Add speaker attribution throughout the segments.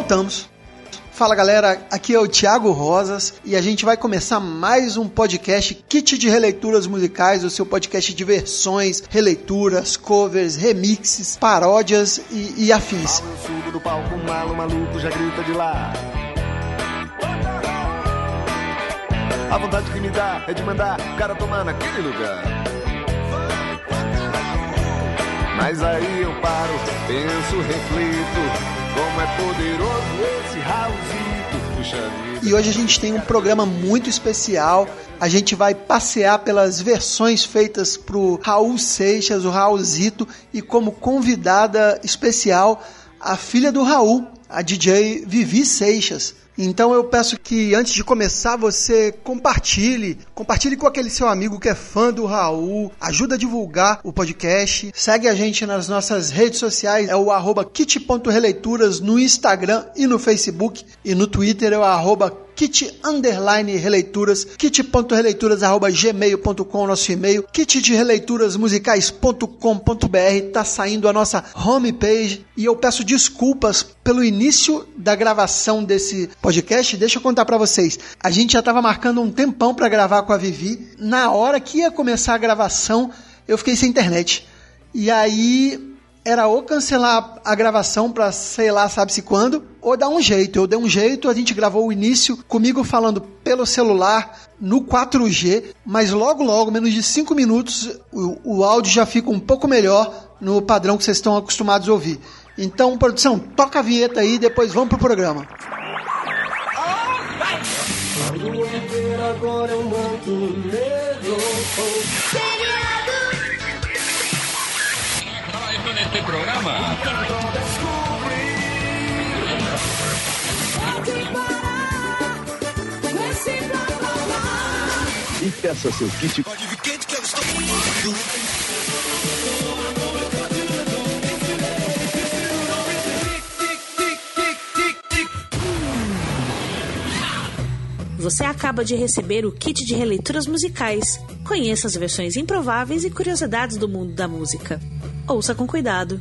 Speaker 1: voltamos. Fala galera, aqui é o Thiago Rosas e a gente vai começar mais um podcast Kit de Releituras Musicais, o seu podcast de versões, releituras, covers, remixes, paródias e, e afins.
Speaker 2: subo do palco, malo maluco já grita de lá. A vontade que me dá é de mandar o cara tomar naquele lugar. Mas aí eu paro, penso, reflito, como é poderoso esse Raulzito, puxa vida.
Speaker 1: E hoje a gente tem um programa muito especial. A gente vai passear pelas versões feitas pro Raul Seixas, o Raulzito, e como convidada especial a filha do Raul, a DJ Vivi Seixas. Então eu peço que antes de começar você compartilhe, compartilhe com aquele seu amigo que é fã do Raul, ajuda a divulgar o podcast, segue a gente nas nossas redes sociais, é o kit.releituras no Instagram e no Facebook, e no Twitter é o arroba kit underline releituras, kit.releituras arroba gmail.com, nosso e-mail, kit de releituras musicais.com.br, tá saindo a nossa homepage e eu peço desculpas pelo início da gravação desse podcast. Deixa eu contar para vocês. A gente já tava marcando um tempão para gravar com a Vivi. Na hora que ia começar a gravação, eu fiquei sem internet. E aí era ou cancelar a gravação para sei lá, sabe-se quando, ou dar um jeito. Eu dei um jeito, a gente gravou o início comigo falando pelo celular no 4G, mas logo, logo, menos de 5 minutos, o, o áudio já fica um pouco melhor no padrão que vocês estão acostumados a ouvir. Então, produção, toca a vinheta aí e depois vamos pro programa.
Speaker 2: E peça seu kit
Speaker 3: Você acaba de receber o kit de releituras musicais. Conheça as versões improváveis e curiosidades do mundo da música. Ouça com cuidado.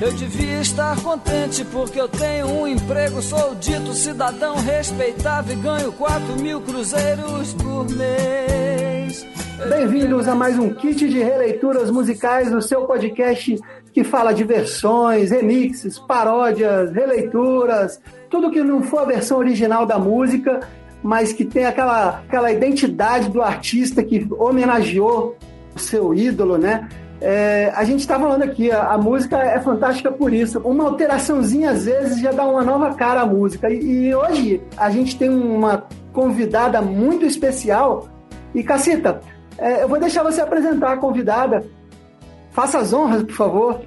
Speaker 4: Eu devia estar contente porque eu tenho um emprego, sou dito cidadão respeitável e ganho 4 mil cruzeiros por mês.
Speaker 1: Bem-vindos a mais um kit de releituras musicais do seu podcast que fala de versões, remixes, paródias, releituras, tudo que não for a versão original da música, mas que tem aquela, aquela identidade do artista que homenageou o seu ídolo, né? É, a gente está falando aqui, a, a, música é fantástica por isso. Uma alteraçãozinha às vezes já dá uma nova cara à música. E, e hoje a gente tem uma convidada muito especial. E Cacita, é, eu vou deixar você apresentar a convidada. Faça as honras, por favor.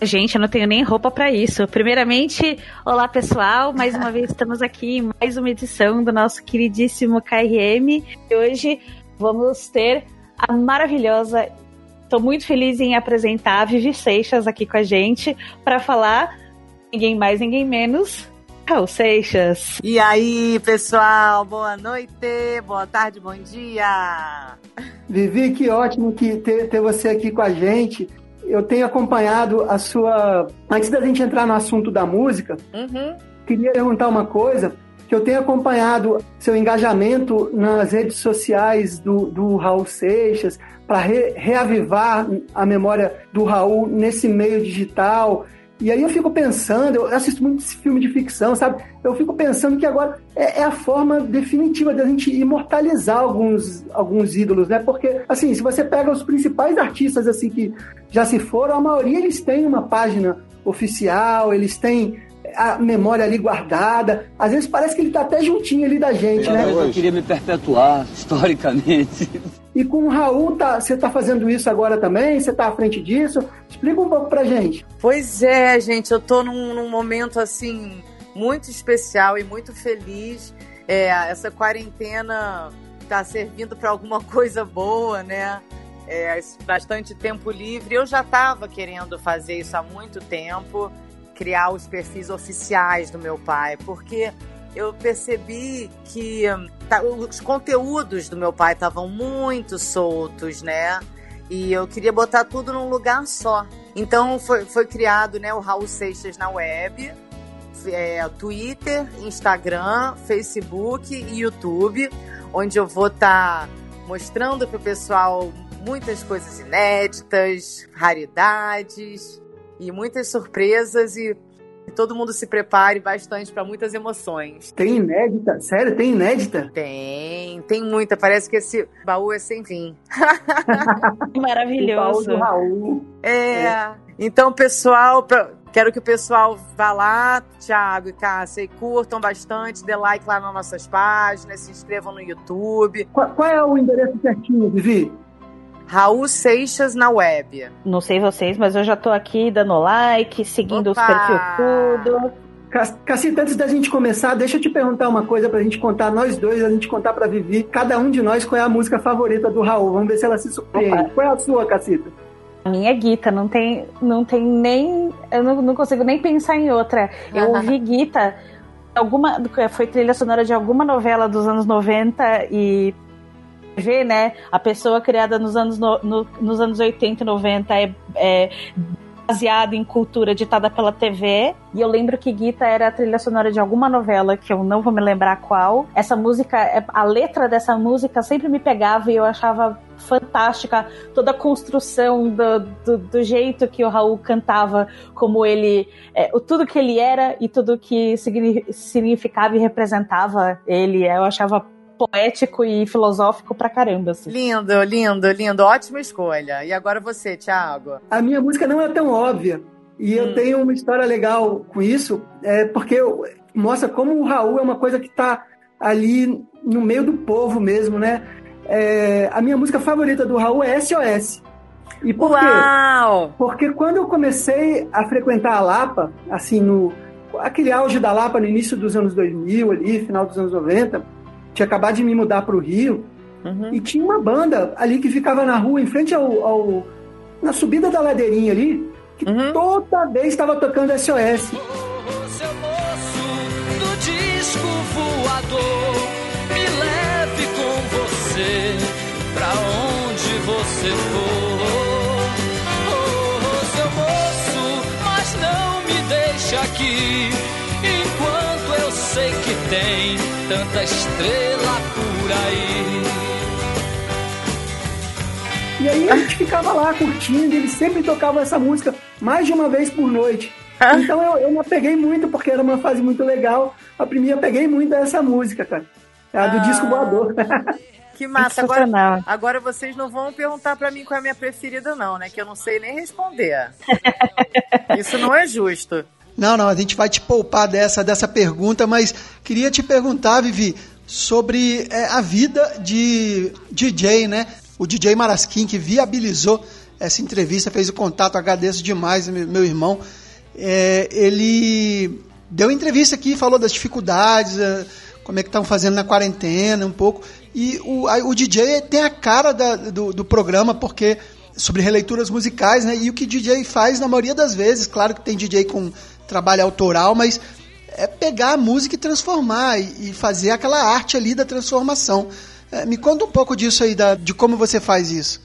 Speaker 3: Gente, eu não tenho nem roupa para isso. Primeiramente, olá pessoal, mais uma vez estamos aqui em mais uma edição do nosso queridíssimo KRM. E hoje vamos ter a maravilhosa. Estou muito feliz em apresentar a Vivi Seixas aqui com a gente para falar ninguém mais, ninguém menos Raul Seixas.
Speaker 5: E aí, pessoal, boa noite, boa tarde, bom dia.
Speaker 1: Vivi, que ótimo que ter, ter você aqui com a gente. Eu tenho acompanhado a sua. Antes da gente entrar no assunto da música,
Speaker 5: Uhum.
Speaker 1: queria perguntar uma coisa. Que eu tenho acompanhado seu engajamento nas redes sociais do, do Raul Seixas para re, reavivar a memória do Raul nesse meio digital. E aí eu fico pensando, eu assisto muito esse filme de ficção, sabe? Eu fico pensando que agora é, é a forma definitiva da gente imortalizar alguns, alguns ídolos, né? Porque, assim, se você pega os principais artistas, assim, que já se foram, a maioria eles têm uma página oficial, eles têm a memória ali guardada. Às vezes parece que ele tá até juntinho ali da gente, né?
Speaker 6: Eu queria me perpetuar historicamente.
Speaker 1: E com o Raul, tá, você tá fazendo isso agora também? Você tá à frente disso? Explica um pouco pra gente.
Speaker 5: Pois é, gente, eu tô num, num momento assim muito especial e muito feliz. É, essa quarentena tá servindo para alguma coisa boa, né? É, bastante tempo livre. Eu já estava querendo fazer isso há muito tempo, criar os perfis oficiais do meu pai, porque eu percebi que hum, tá, os conteúdos do meu pai estavam muito soltos, né? E eu queria botar tudo num lugar só. Então foi, foi criado né, o Raul Seixas na web, é, Twitter, Instagram, Facebook e YouTube, onde eu vou estar tá mostrando para o pessoal muitas coisas inéditas, raridades e muitas surpresas e todo mundo se prepare bastante para muitas emoções.
Speaker 1: Tem inédita? Sério? Tem inédita?
Speaker 5: Tem, tem muita. Parece que esse baú é sem fim.
Speaker 3: Maravilhoso.
Speaker 1: O baú do Raul.
Speaker 5: É. é. Então, pessoal, pra... quero que o pessoal vá lá, Thiago e Cássia, e curtam bastante, dê like lá nas nossas páginas, se inscrevam no YouTube.
Speaker 1: Qual, qual é o endereço certinho, Vivi?
Speaker 5: Raul Seixas na web.
Speaker 3: Não sei vocês, mas eu já tô aqui dando like, seguindo Opa! os perfis tudo.
Speaker 1: Cacita, antes da gente começar, deixa eu te perguntar uma coisa pra gente contar, nós dois, a gente contar pra Vivi, cada um de nós qual é a música favorita do Raul. Vamos ver se ela se surpreende. Opa. Qual é a sua, Cacita?
Speaker 3: A minha é Guita, não tem, não tem nem. Eu não, não consigo nem pensar em outra. Eu ouvi Guita, alguma, foi trilha sonora de alguma novela dos anos 90 e ver, né? A pessoa criada nos anos, no, no, nos anos 80 e 90 é, é baseada em cultura ditada pela TV. E eu lembro que Gita era a trilha sonora de alguma novela, que eu não vou me lembrar qual. Essa música, é, a letra dessa música sempre me pegava e eu achava fantástica toda a construção do, do, do jeito que o Raul cantava, como ele. É, tudo que ele era e tudo que significava e representava ele. Eu achava poético e filosófico pra caramba. Assim.
Speaker 5: Lindo, lindo, lindo. Ótima escolha. E agora você, Thiago?
Speaker 1: A minha música não é tão óbvia. E hum. eu tenho uma história legal com isso, é porque mostra como o Raul é uma coisa que tá ali no meio do povo mesmo, né? É, a minha música favorita do Raul é SOS. E por
Speaker 5: Uau!
Speaker 1: quê? Porque quando eu comecei a frequentar a Lapa, assim, no aquele auge da Lapa no início dos anos 2000 ali, final dos anos 90, tinha acabado de me mudar para o Rio uhum. e tinha uma banda ali que ficava na rua, em frente ao, ao na subida da ladeirinha ali, que uhum. toda vez estava tocando SOS.
Speaker 4: Oh, seu moço do disco voador, me leve com você pra onde você for. Oh, seu moço, mas não me deixe aqui enquanto eu sei que tem tanta estrela por aí.
Speaker 1: E aí a gente ficava lá curtindo, ele sempre tocava essa música mais de uma vez por noite. Ah. Então eu, eu me apeguei muito, porque era uma fase muito legal. A primeira peguei muito essa música, cara. A do ah. disco voador.
Speaker 5: Que massa. Agora, agora vocês não vão perguntar para mim qual é a minha preferida, não, né? Que eu não sei nem responder. Isso não é justo.
Speaker 1: Não, não, a gente vai te poupar dessa, dessa pergunta, mas queria te perguntar, Vivi, sobre é, a vida de DJ, né? O DJ Marasquim, que viabilizou essa entrevista, fez o contato, agradeço demais, meu irmão. É, ele deu entrevista aqui, falou das dificuldades, é, como é que estão fazendo na quarentena, um pouco. E o, a, o DJ tem a cara da, do, do programa, porque sobre releituras musicais, né? E o que DJ faz na maioria das vezes, claro que tem DJ com trabalho autoral, mas é pegar a música e transformar e, fazer aquela arte ali da transformação. É, me conta um pouco disso aí, da, de como você faz isso.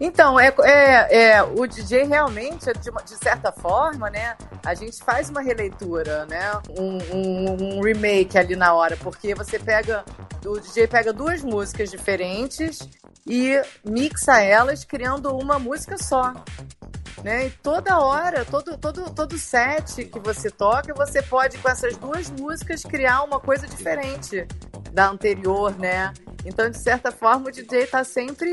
Speaker 5: Então, é, é, é, o DJ realmente, de, de, certa forma, né? A gente faz uma releitura, né? Um, um, um, remake ali na hora, porque você pega. O DJ pega duas músicas diferentes e mixa elas criando uma música só. Né? E toda hora, todo, todo, todo set que você toca, você pode, com essas duas músicas, criar uma coisa diferente da anterior, né? Então, de certa forma, o DJ está sempre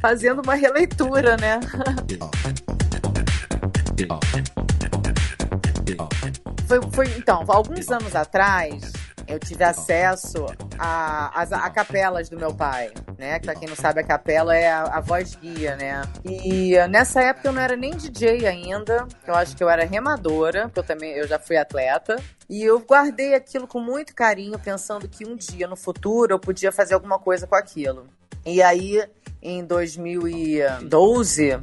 Speaker 5: fazendo uma releitura, né? foi, foi, então, alguns anos atrás, eu tive acesso a, a, a, capelas do meu pai, né? Que pra quem não sabe, a capela é a, a, voz guia, né? E nessa época eu não era nem DJ ainda, eu acho que eu era remadora, porque eu também eu já fui atleta. E eu guardei aquilo com muito carinho, pensando que um dia no futuro eu podia fazer alguma coisa com aquilo. E aí, em 2012,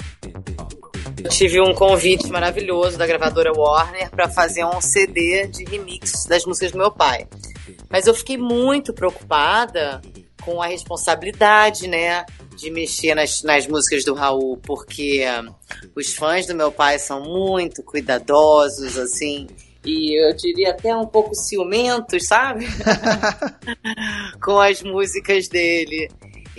Speaker 5: tive um convite maravilhoso da gravadora Warner para fazer um CD de remix das músicas do meu pai. Mas eu fiquei muito preocupada com a responsabilidade, né? De mexer nas, nas músicas do Raul, porque os fãs do meu pai são muito cuidadosos, assim, e eu diria até um pouco ciumentos, sabe? com as músicas dele.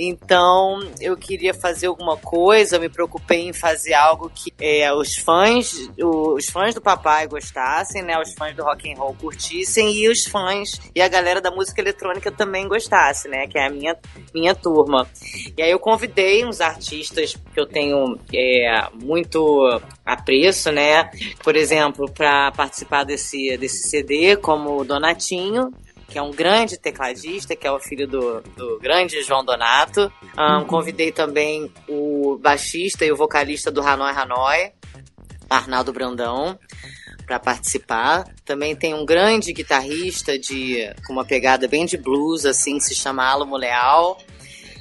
Speaker 5: Então eu queria fazer alguma coisa, me preocupei em fazer algo que é, os fãs, os fãs do papai gostassem, né? Os fãs do rock and roll curtissem e os fãs e a galera da música eletrônica também gostassem, né? Que é a minha, minha turma. E aí eu convidei uns artistas que eu tenho é, muito apreço, né? Por exemplo, para participar desse, desse CD, como o Donatinho que é um grande tecladista, que é o filho do, do grande João Donato. Um. Convidei também o baixista e o vocalista do Hanoi Hanoi, Arnaldo Brandão, para participar. Também tem um grande guitarrista de com uma pegada bem de blues, assim, se chama Alamo Leal.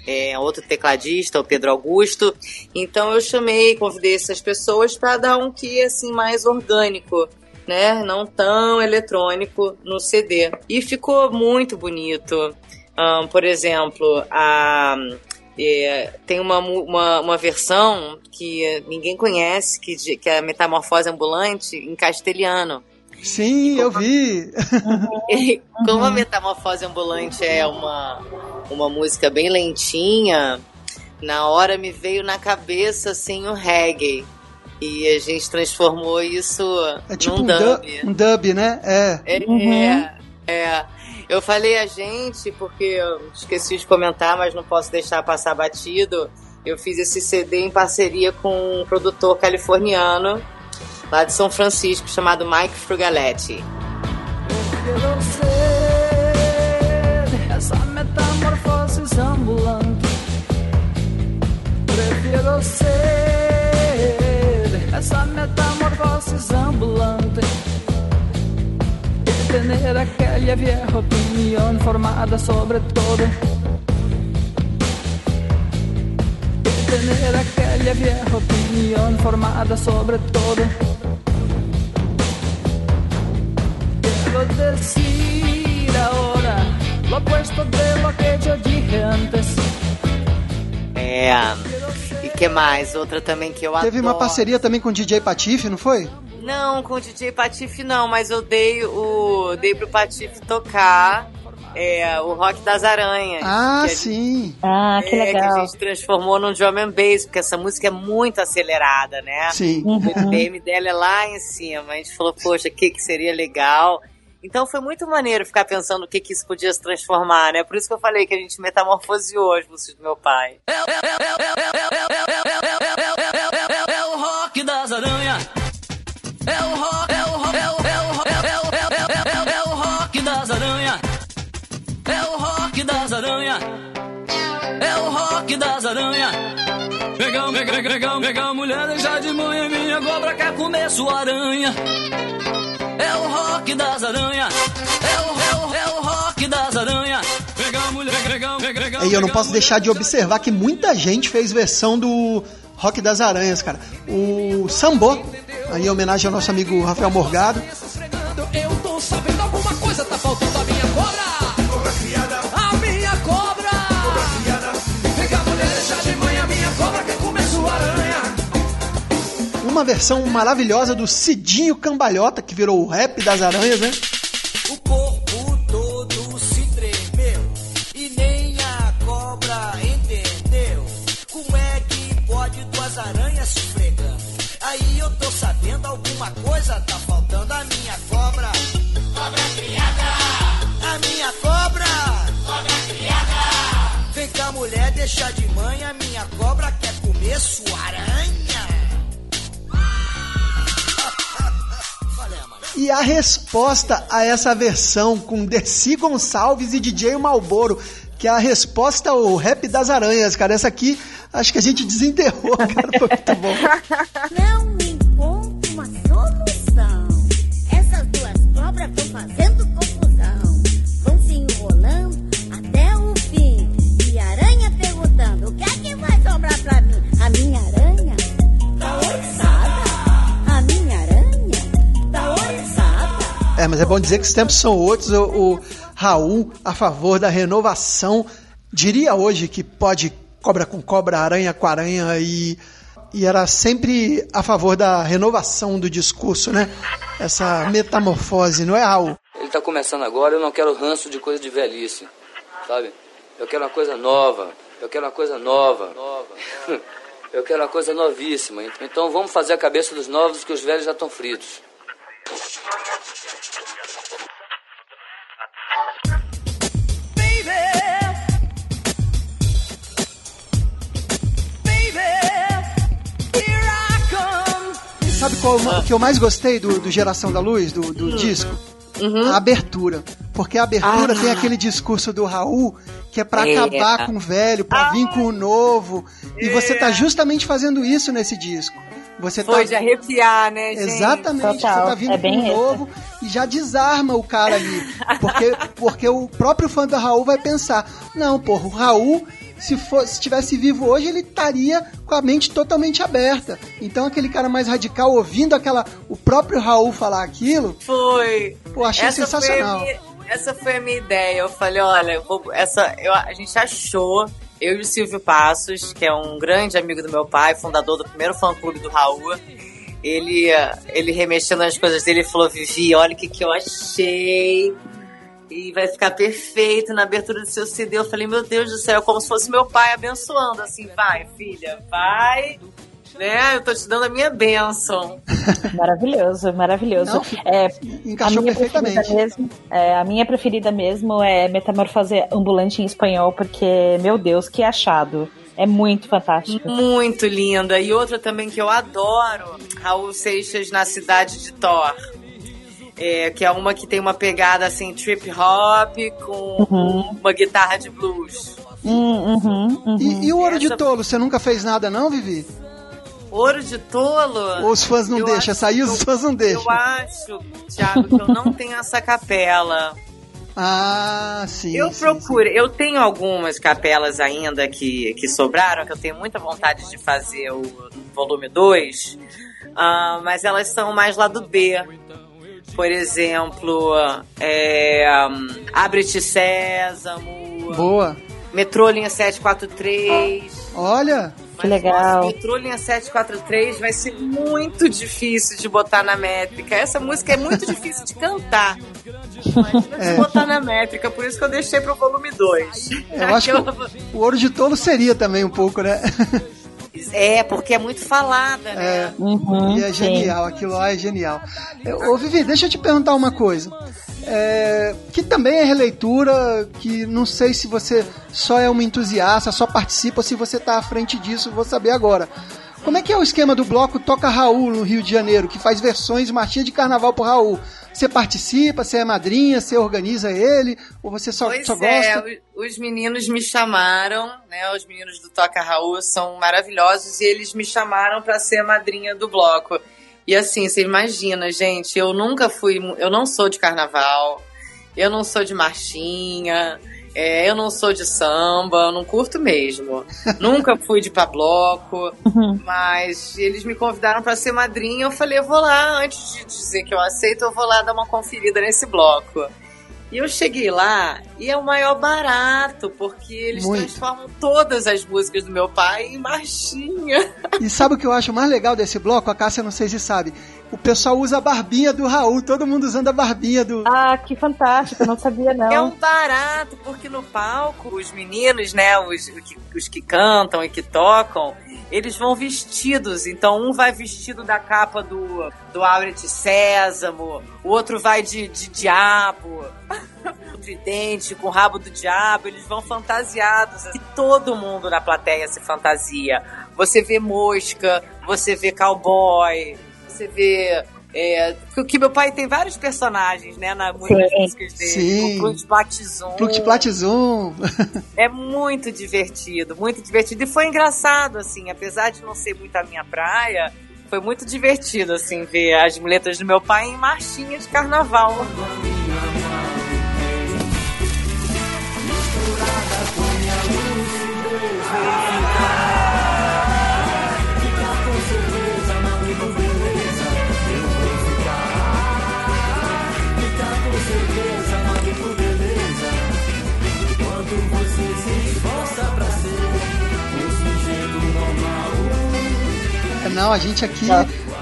Speaker 5: É, outro tecladista, o Pedro Augusto. Então eu chamei, convidei essas pessoas para dar um que assim mais orgânico né? Não tão eletrônico no CD. E ficou muito bonito. Um, por exemplo, a, é, tem uma, uma, uma, versão que ninguém conhece, que, que é a Metamorfose Ambulante, em castelhano.
Speaker 1: Sim, eu vi.
Speaker 5: como a Metamorfose Ambulante é uma, uma música bem lentinha, na hora me veio na cabeça assim o reggae. E a gente transformou isso é tipo num
Speaker 1: um
Speaker 5: dub.
Speaker 1: Um dub, né? É.
Speaker 5: É, uhum. é. Eu falei a gente porque eu esqueci de comentar, mas não posso deixar passar batido. Eu fiz esse CD em parceria com um produtor californiano lá de São Francisco chamado Mike Frugaletti. Essa metamorfose ambulante. Prefiro ser essa metamorfose ambulante e tener aquella vieja opinión formada sobre todo e tener aquella vieja opinión formada sobre todo quiero decir ahora lo opuesto de lo que yo dije antes é e que mais? Outra também que eu
Speaker 1: Teve
Speaker 5: adoro.
Speaker 1: uma parceria também com o DJ Patife, não foi?
Speaker 5: Não, com o DJ Patife não, mas eu dei o dei pro Patife tocar é, o Rock das Aranhas.
Speaker 1: Ah, que sim.
Speaker 3: Gente, ah, que legal.
Speaker 5: É, que a gente transformou num drum and bass, porque essa música é muito acelerada, né?
Speaker 1: Sim.
Speaker 5: Uhum. O BPM dela é lá em cima. A gente falou, poxa, o que, que seria legal? Então foi muito maneiro ficar pensando o que, que isso podia se transformar, né? Por isso que eu falei que a gente metamorfoseou as músicas do meu pai. É, o rock das aranhas. É o rock, é o rock, é o, é o, é o, é rock das aranhas. É o rock das aranhas. É o rock das aranhas. Pegão, pegão, pegão, pegão, mulher deixar de manhã, minha cobra quer comer sua aranha. É o rock das aranhas. É o, é o, é o rock das aranhas.
Speaker 1: E eu não posso deixar de observar que muita gente fez versão do Rock das Aranhas, cara. O Sambô, aí em homenagem ao nosso amigo Rafael Morgado. Eu tô sabendo uma versão maravilhosa do Cidinho Cambalhota, que virou o rap das aranhas, né? O corpo todo se tremeu e nem a cobra entendeu. Como é que pode duas aranhas se esfregando? Aí eu tô sabendo alguma coisa tá faltando a minha cobra. Cobra criada! A minha cobra! Cobra criada! Vem cá, mulher, deixa de mãe, a minha cobra quer comer sua aranha. E a resposta a essa versão com Desi Gonçalves e DJ Malboro, que é a resposta ao rap das aranhas, cara. Essa aqui, acho que a gente desenterrou, cara. Foi muito bom. É, mas é bom dizer que os tempos são outros. O, o Raul a favor da renovação. Diria hoje que pode cobra com cobra, aranha com aranha e, e era sempre a favor da renovação do discurso, né? Essa metamorfose, não é, Raul?
Speaker 6: Ele está começando agora, eu não quero ranço de coisa de velhice, sabe? Eu quero uma coisa nova, eu quero uma coisa nova. eu quero uma coisa novíssima. Então vamos fazer a cabeça dos novos que os velhos já estão fritos.
Speaker 1: Sabe qual o que eu mais gostei do, do Geração da Luz, do, do disco?
Speaker 5: Uhum.
Speaker 1: A abertura. Porque a abertura
Speaker 5: Ah.
Speaker 1: tem aquele discurso do Raul que é pra
Speaker 5: É.
Speaker 1: acabar com o velho, pra vir com o novo. E você tá justamente fazendo isso nesse disco. Você
Speaker 5: Foi
Speaker 1: tá
Speaker 5: de arrepiar, né, gente?
Speaker 1: Exatamente,
Speaker 3: Total,
Speaker 1: você tá vindo
Speaker 3: é bem
Speaker 1: novo e já desarma o cara ali. Porque, porque o próprio fã do Raul vai pensar: não, porra, o Raul, se, for, se tivesse vivo hoje, ele estaria com a mente totalmente aberta. Então aquele cara mais radical, ouvindo aquela o próprio Raul falar aquilo,
Speaker 5: Foi.
Speaker 1: pô, achei
Speaker 5: Essa foi,
Speaker 1: sensacional.
Speaker 5: minha, essa foi a minha ideia. Eu falei, olha, eu vou- essa, eu- a gente achou, eu e o Silvio Passos, que é um grande amigo do meu pai, fundador do primeiro fã-clube do Raul, ele, ele remexendo nas coisas dele, ele falou, Vivi, olha o que, que eu achei. E vai ficar perfeito na abertura do seu CD. Eu falei, meu Deus do céu, é como se fosse meu pai abençoando, assim, vai, filha, vai, né? Eu tô te dando a minha bênção.
Speaker 3: Maravilhoso, maravilhoso.
Speaker 1: Não,
Speaker 3: é,
Speaker 1: encaixou
Speaker 3: a minha
Speaker 1: perfeitamente.
Speaker 3: preferida Mesmo, é, a minha preferida mesmo é Metamorfose Ambulante em espanhol, porque, meu Deus, que achado. É muito fantástico.
Speaker 5: Muito linda. E outra também que eu adoro, Raul Seixas na cidade de Thor. É, que é uma que tem uma pegada assim, trip hop com
Speaker 3: Uhum.
Speaker 5: uma guitarra de blues.
Speaker 3: Hum, uhum, uhum.
Speaker 1: E, e o Ouro de
Speaker 5: Essa-
Speaker 1: Tolo, você nunca fez nada não, Vivi?
Speaker 5: Ouro de tolo.
Speaker 1: Os fãs não deixam?
Speaker 5: que
Speaker 1: os fãs não deixam.
Speaker 5: Eu acho, Thiago, que eu não tenho essa capela.
Speaker 1: Ah, sim.
Speaker 5: Eu
Speaker 1: sim,
Speaker 5: procuro, eu tenho algumas capelas ainda que, que sobraram, que eu tenho muita vontade de fazer o volume 2, ah, mas elas são mais lá do B. Por exemplo, é, um, Abre-te Sésamo,
Speaker 1: Boa.
Speaker 5: Metrô Linha 743.
Speaker 1: Olha,
Speaker 3: Que
Speaker 5: Mas,
Speaker 3: legal.
Speaker 5: Nossa, Metrô Linha 743 vai ser muito difícil de botar na métrica. Essa música é muito difícil de cantar. Imagina
Speaker 1: É.
Speaker 5: de botar na métrica, por isso que eu deixei pro volume 2.
Speaker 1: eu acho que o Ouro de Tolo seria também um pouco, né?
Speaker 5: É, porque é muito falada, né?
Speaker 1: É.
Speaker 3: Uhum,
Speaker 1: E é
Speaker 3: sim.
Speaker 1: genial, aquilo lá é genial. Ô Vivi, deixa eu te perguntar uma coisa. É, que também é releitura, que não sei se você só é uma entusiasta, só participa, ou se você está à frente disso, vou saber agora. Como é que é o esquema do bloco Toca Raul no Rio de Janeiro, que faz versões de marchinha de carnaval pro Raul? Você participa, você é madrinha, você organiza ele, ou você só,
Speaker 5: Pois
Speaker 1: só
Speaker 5: é,
Speaker 1: gosta?
Speaker 5: o- os meninos me chamaram, né? Os meninos do Toca Raul são maravilhosos e eles me chamaram para ser a madrinha do bloco. E assim, você imagina, gente, eu nunca fui, eu não sou de carnaval, eu não sou de marchinha, é, eu não sou de samba, não curto mesmo. nunca fui de ir pra bloco, mas eles me convidaram para ser madrinha. Eu falei, eu vou lá, antes de dizer que eu aceito, eu vou lá dar uma conferida nesse bloco. E eu cheguei lá e é o maior barato, porque eles
Speaker 1: Muito.
Speaker 5: transformam todas as músicas do meu pai em marchinha.
Speaker 1: E sabe o que eu acho mais legal desse bloco? A Cássia não sei se sabe. O pessoal usa a barbinha do Raul, todo mundo usando a barbinha do.
Speaker 3: Ah, que fantástico, eu não sabia não.
Speaker 5: É um barato, porque no palco, os meninos, né, os, os que- cantam e que tocam, eles vão vestidos. Então, um vai vestido da capa do, do Auret Sésamo, o outro vai de, de diabo, o tridente com o rabo do diabo. Eles vão fantasiados. E todo mundo na plateia se fantasia. Você vê mosca, você vê cowboy, você vê. É, porque meu pai tem vários personagens, né, na, músicas dele.
Speaker 1: Sim.
Speaker 5: O Platizum.
Speaker 1: Platizum.
Speaker 5: É muito divertido, muito divertido. E foi engraçado, assim, apesar de não ser muito a minha praia, foi muito divertido, assim, ver as muletas do meu pai em marchinha de carnaval.
Speaker 1: Não, a gente aqui,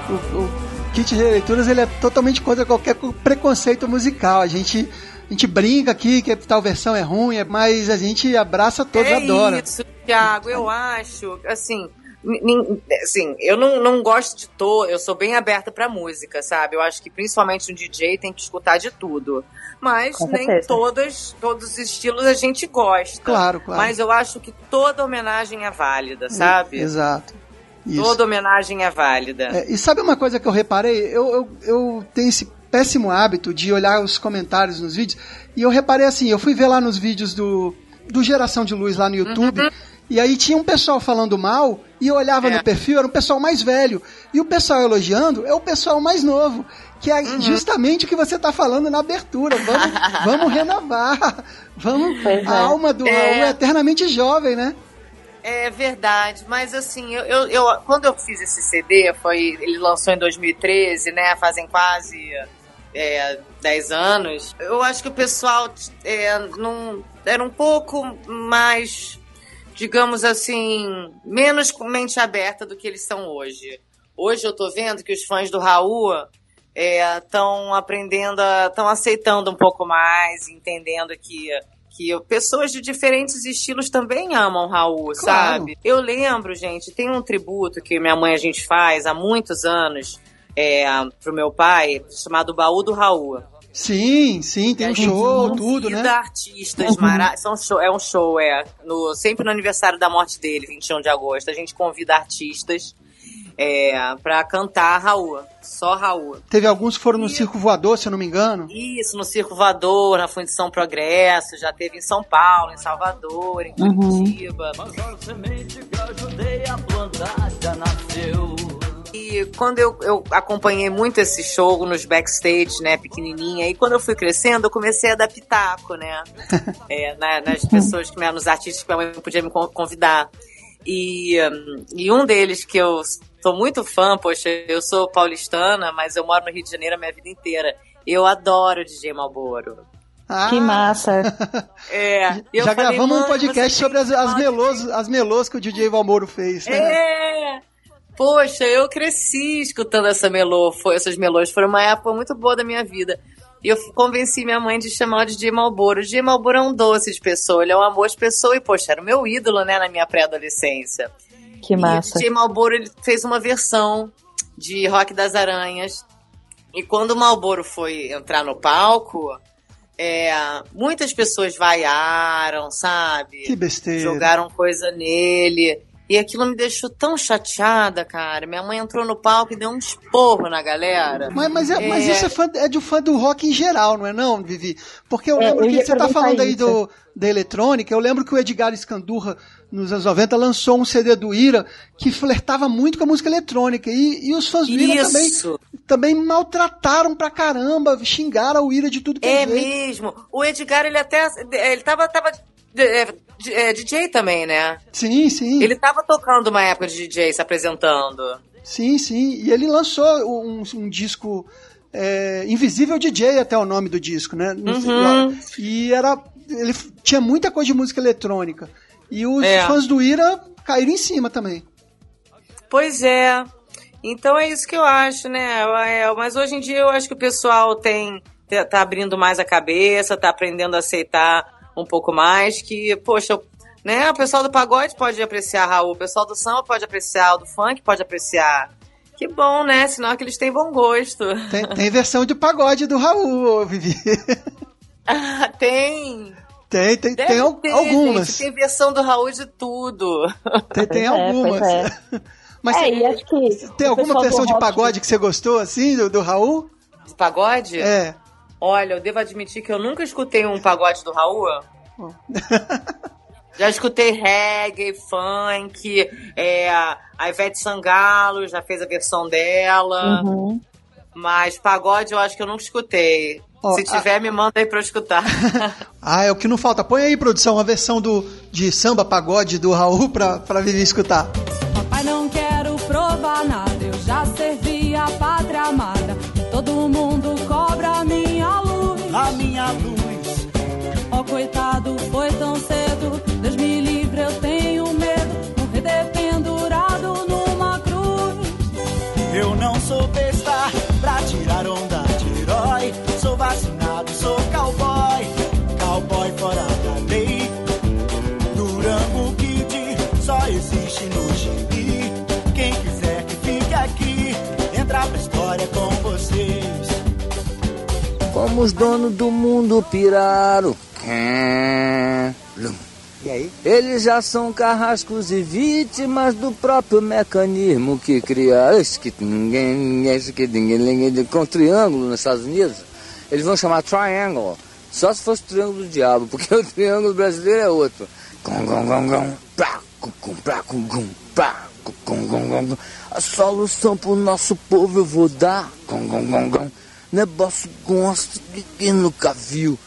Speaker 1: o, o kit de leituras, ele é totalmente contra qualquer preconceito musical. A gente, a gente brinca aqui que tal versão é ruim, mas a gente abraça todos,
Speaker 5: é
Speaker 1: adora.
Speaker 5: isso, Thiago, eu acho, assim, assim, eu não, não gosto de todo, eu sou bem aberta pra música, sabe? Eu acho que principalmente um DJ tem que escutar de tudo. Mas
Speaker 3: Com
Speaker 5: nem
Speaker 3: certeza.
Speaker 5: todas, todos os estilos a gente gosta.
Speaker 1: Claro, claro.
Speaker 5: Mas eu acho que toda homenagem é válida, sabe?
Speaker 1: Exato. Isso.
Speaker 5: Toda homenagem é válida.
Speaker 1: É, e sabe uma coisa que eu reparei? Eu, eu, eu tenho esse péssimo hábito de olhar os comentários nos vídeos. E eu reparei assim, eu fui ver lá nos vídeos do, do Geração de Luz lá no YouTube. E aí tinha um pessoal falando mal, e eu olhava
Speaker 5: É.
Speaker 1: no perfil, era um pessoal mais velho. E o pessoal elogiando é o pessoal mais novo. Que é justamente o que você está falando na abertura. Vamos, vamos renovar. Vamos, a
Speaker 3: é.
Speaker 1: alma do
Speaker 5: É.
Speaker 1: Raul é eternamente jovem, né?
Speaker 5: É verdade, mas assim, eu, eu, eu- quando eu fiz esse CD, foi, ele lançou em 2013, né? Fazem quase é, 10 anos. Eu acho que o pessoal é, era um pouco mais, digamos assim, menos com mente aberta do que eles são hoje. Hoje eu tô vendo que os fãs do Raul estão aprendendo, estão aceitando um pouco mais, entendendo que que pessoas de diferentes estilos também amam Raul,
Speaker 1: Claro.
Speaker 5: sabe? Eu lembro, gente, tem um tributo que minha mãe a gente faz há muitos anos é, pro meu pai, chamado Baú do Raul.
Speaker 1: Sim, sim, tem um show, tudo, né?
Speaker 5: artistas mara... São show, é um show, é. No, sempre no aniversário da morte dele, 21 de agosto, a gente convida artistas é, pra cantar Raul. Só Raul.
Speaker 1: Teve alguns que foram no
Speaker 5: E-
Speaker 1: Circo Voador, se eu não me engano.
Speaker 5: Isso, no Circo Voador, na Fundição Progresso, já teve em São Paulo, em Salvador, em
Speaker 3: Uhum.
Speaker 5: Curitiba.
Speaker 4: Mas a semente que ajudei a plantar já nasceu.
Speaker 5: E quando eu, eu acompanhei muito esse show nos backstage, né, pequenininha, e quando eu fui crescendo, eu comecei a dar pitaco, né, é, na- nas pessoas, que, me- nos artistas que minha mãe podia me con- convidar. E, hum, e um deles que eu sou muito fã, poxa, eu sou paulistana, mas eu moro no Rio de Janeiro a minha vida inteira. Eu adoro o DJ Malboro.
Speaker 1: Ah,
Speaker 3: Que massa.
Speaker 5: É, eu
Speaker 1: Já
Speaker 5: falei,
Speaker 1: gravamos um
Speaker 5: "Mãe,
Speaker 1: podcast sobre as, as, melôs, as melôs que o DJ Valmoro fez, né?
Speaker 5: É! Poxa, eu cresci escutando essa melô. Foi, essas melôs foram uma época muito boa da minha vida. E eu convenci minha mãe de chamar o DJ Malboro. O DJ Malboro é um doce de pessoa, ele é um amor de pessoa e, poxa, era o meu ídolo, né, na minha pré-adolescência.
Speaker 3: Que
Speaker 5: E o
Speaker 3: massa.
Speaker 5: DJ Malboro ele fez uma versão de Rock das Aranhas. E quando o Malboro foi entrar no palco, é, muitas pessoas vaiaram, sabe?
Speaker 1: Que besteira.
Speaker 5: jogaram coisa nele. E aquilo me deixou tão chateada, cara. Minha mãe entrou no palco e deu um esporro na galera.
Speaker 1: Mas, mas, é, mas
Speaker 5: É.
Speaker 1: isso é, fã, é de fã do rock em geral, não é não, Vivi? Porque eu
Speaker 3: É,
Speaker 1: lembro
Speaker 3: eu
Speaker 1: que você tá falando aí
Speaker 3: isso.
Speaker 1: do, da eletrônica, eu lembro que o Edgar Escandurra, nos anos 90, lançou um CD do Ira que flertava muito com a música eletrônica. E, e os fãs do Ira também, também maltrataram pra caramba, xingaram o Ira de tudo que
Speaker 5: é
Speaker 1: é jeito.
Speaker 5: mesmo. O Edgar, ele até. Ele tava. tava é, é, DJ também, né?
Speaker 1: Sim, sim.
Speaker 5: Ele tava tocando uma época de DJ, se apresentando.
Speaker 1: Sim, sim. E ele lançou um, um disco é, Invisível DJ, até o nome do disco, né?
Speaker 5: Uhum.
Speaker 1: E era. Ele tinha muita coisa de música eletrônica. E os
Speaker 5: É.
Speaker 1: fãs do Ira caíram em cima também.
Speaker 5: Pois é. Então é isso que eu acho, né? Mas hoje em dia eu acho que o pessoal tem tá- tá abrindo mais a cabeça, tá aprendendo a aceitar um pouco mais que, poxa, né? O pessoal do pagode pode apreciar Raul, o pessoal do samba pode apreciar, o do funk pode apreciar. Que bom, né? Sinal que eles têm bom gosto.
Speaker 1: Tem, tem versão de pagode do Raul, Vivi.
Speaker 5: Ah, tem.
Speaker 1: Tem, tem,
Speaker 5: Deve
Speaker 1: tem
Speaker 5: ter,
Speaker 1: algumas.
Speaker 5: gente. Tem versão do Raul de tudo.
Speaker 1: Tem, tem
Speaker 3: é,
Speaker 1: algumas.
Speaker 3: é.
Speaker 1: Mas
Speaker 3: é,
Speaker 1: tem,
Speaker 3: acho que.
Speaker 1: tem alguma versão de
Speaker 3: rock-
Speaker 1: pagode que você gostou, assim, do, do Raul?
Speaker 5: De pagode?
Speaker 1: É.
Speaker 5: Olha, eu devo admitir que eu nunca escutei um pagode do Raul. Já escutei reggae, funk, é, a Ivete Sangalo já fez a versão dela,
Speaker 3: Uhum.
Speaker 5: mas pagode eu acho que eu nunca escutei.
Speaker 1: Ó,
Speaker 5: Se
Speaker 1: a-
Speaker 5: tiver, me manda aí pra eu escutar.
Speaker 1: Ah, é o que não falta. Põe aí, produção, uma versão do, de samba pagode do Raul pra, pra Vivi escutar.
Speaker 7: Papai, não quero provar nada, eu já servi a pátria amada. Todo mundo cobra a minha luz.
Speaker 8: a minha luz.
Speaker 7: Ó, coitado, foi tão cedo.
Speaker 8: Como os donos do mundo piraram.
Speaker 1: E aí?
Speaker 8: Eles já são carrascos e vítimas do próprio mecanismo que ninguém, com triângulo nos Estados Unidos. Eles vão chamar triangle. Só se fosse triângulo do diabo, porque o triângulo brasileiro é outro. A solução pro nosso povo eu vou dar. Negócio gosto de quem nunca viu.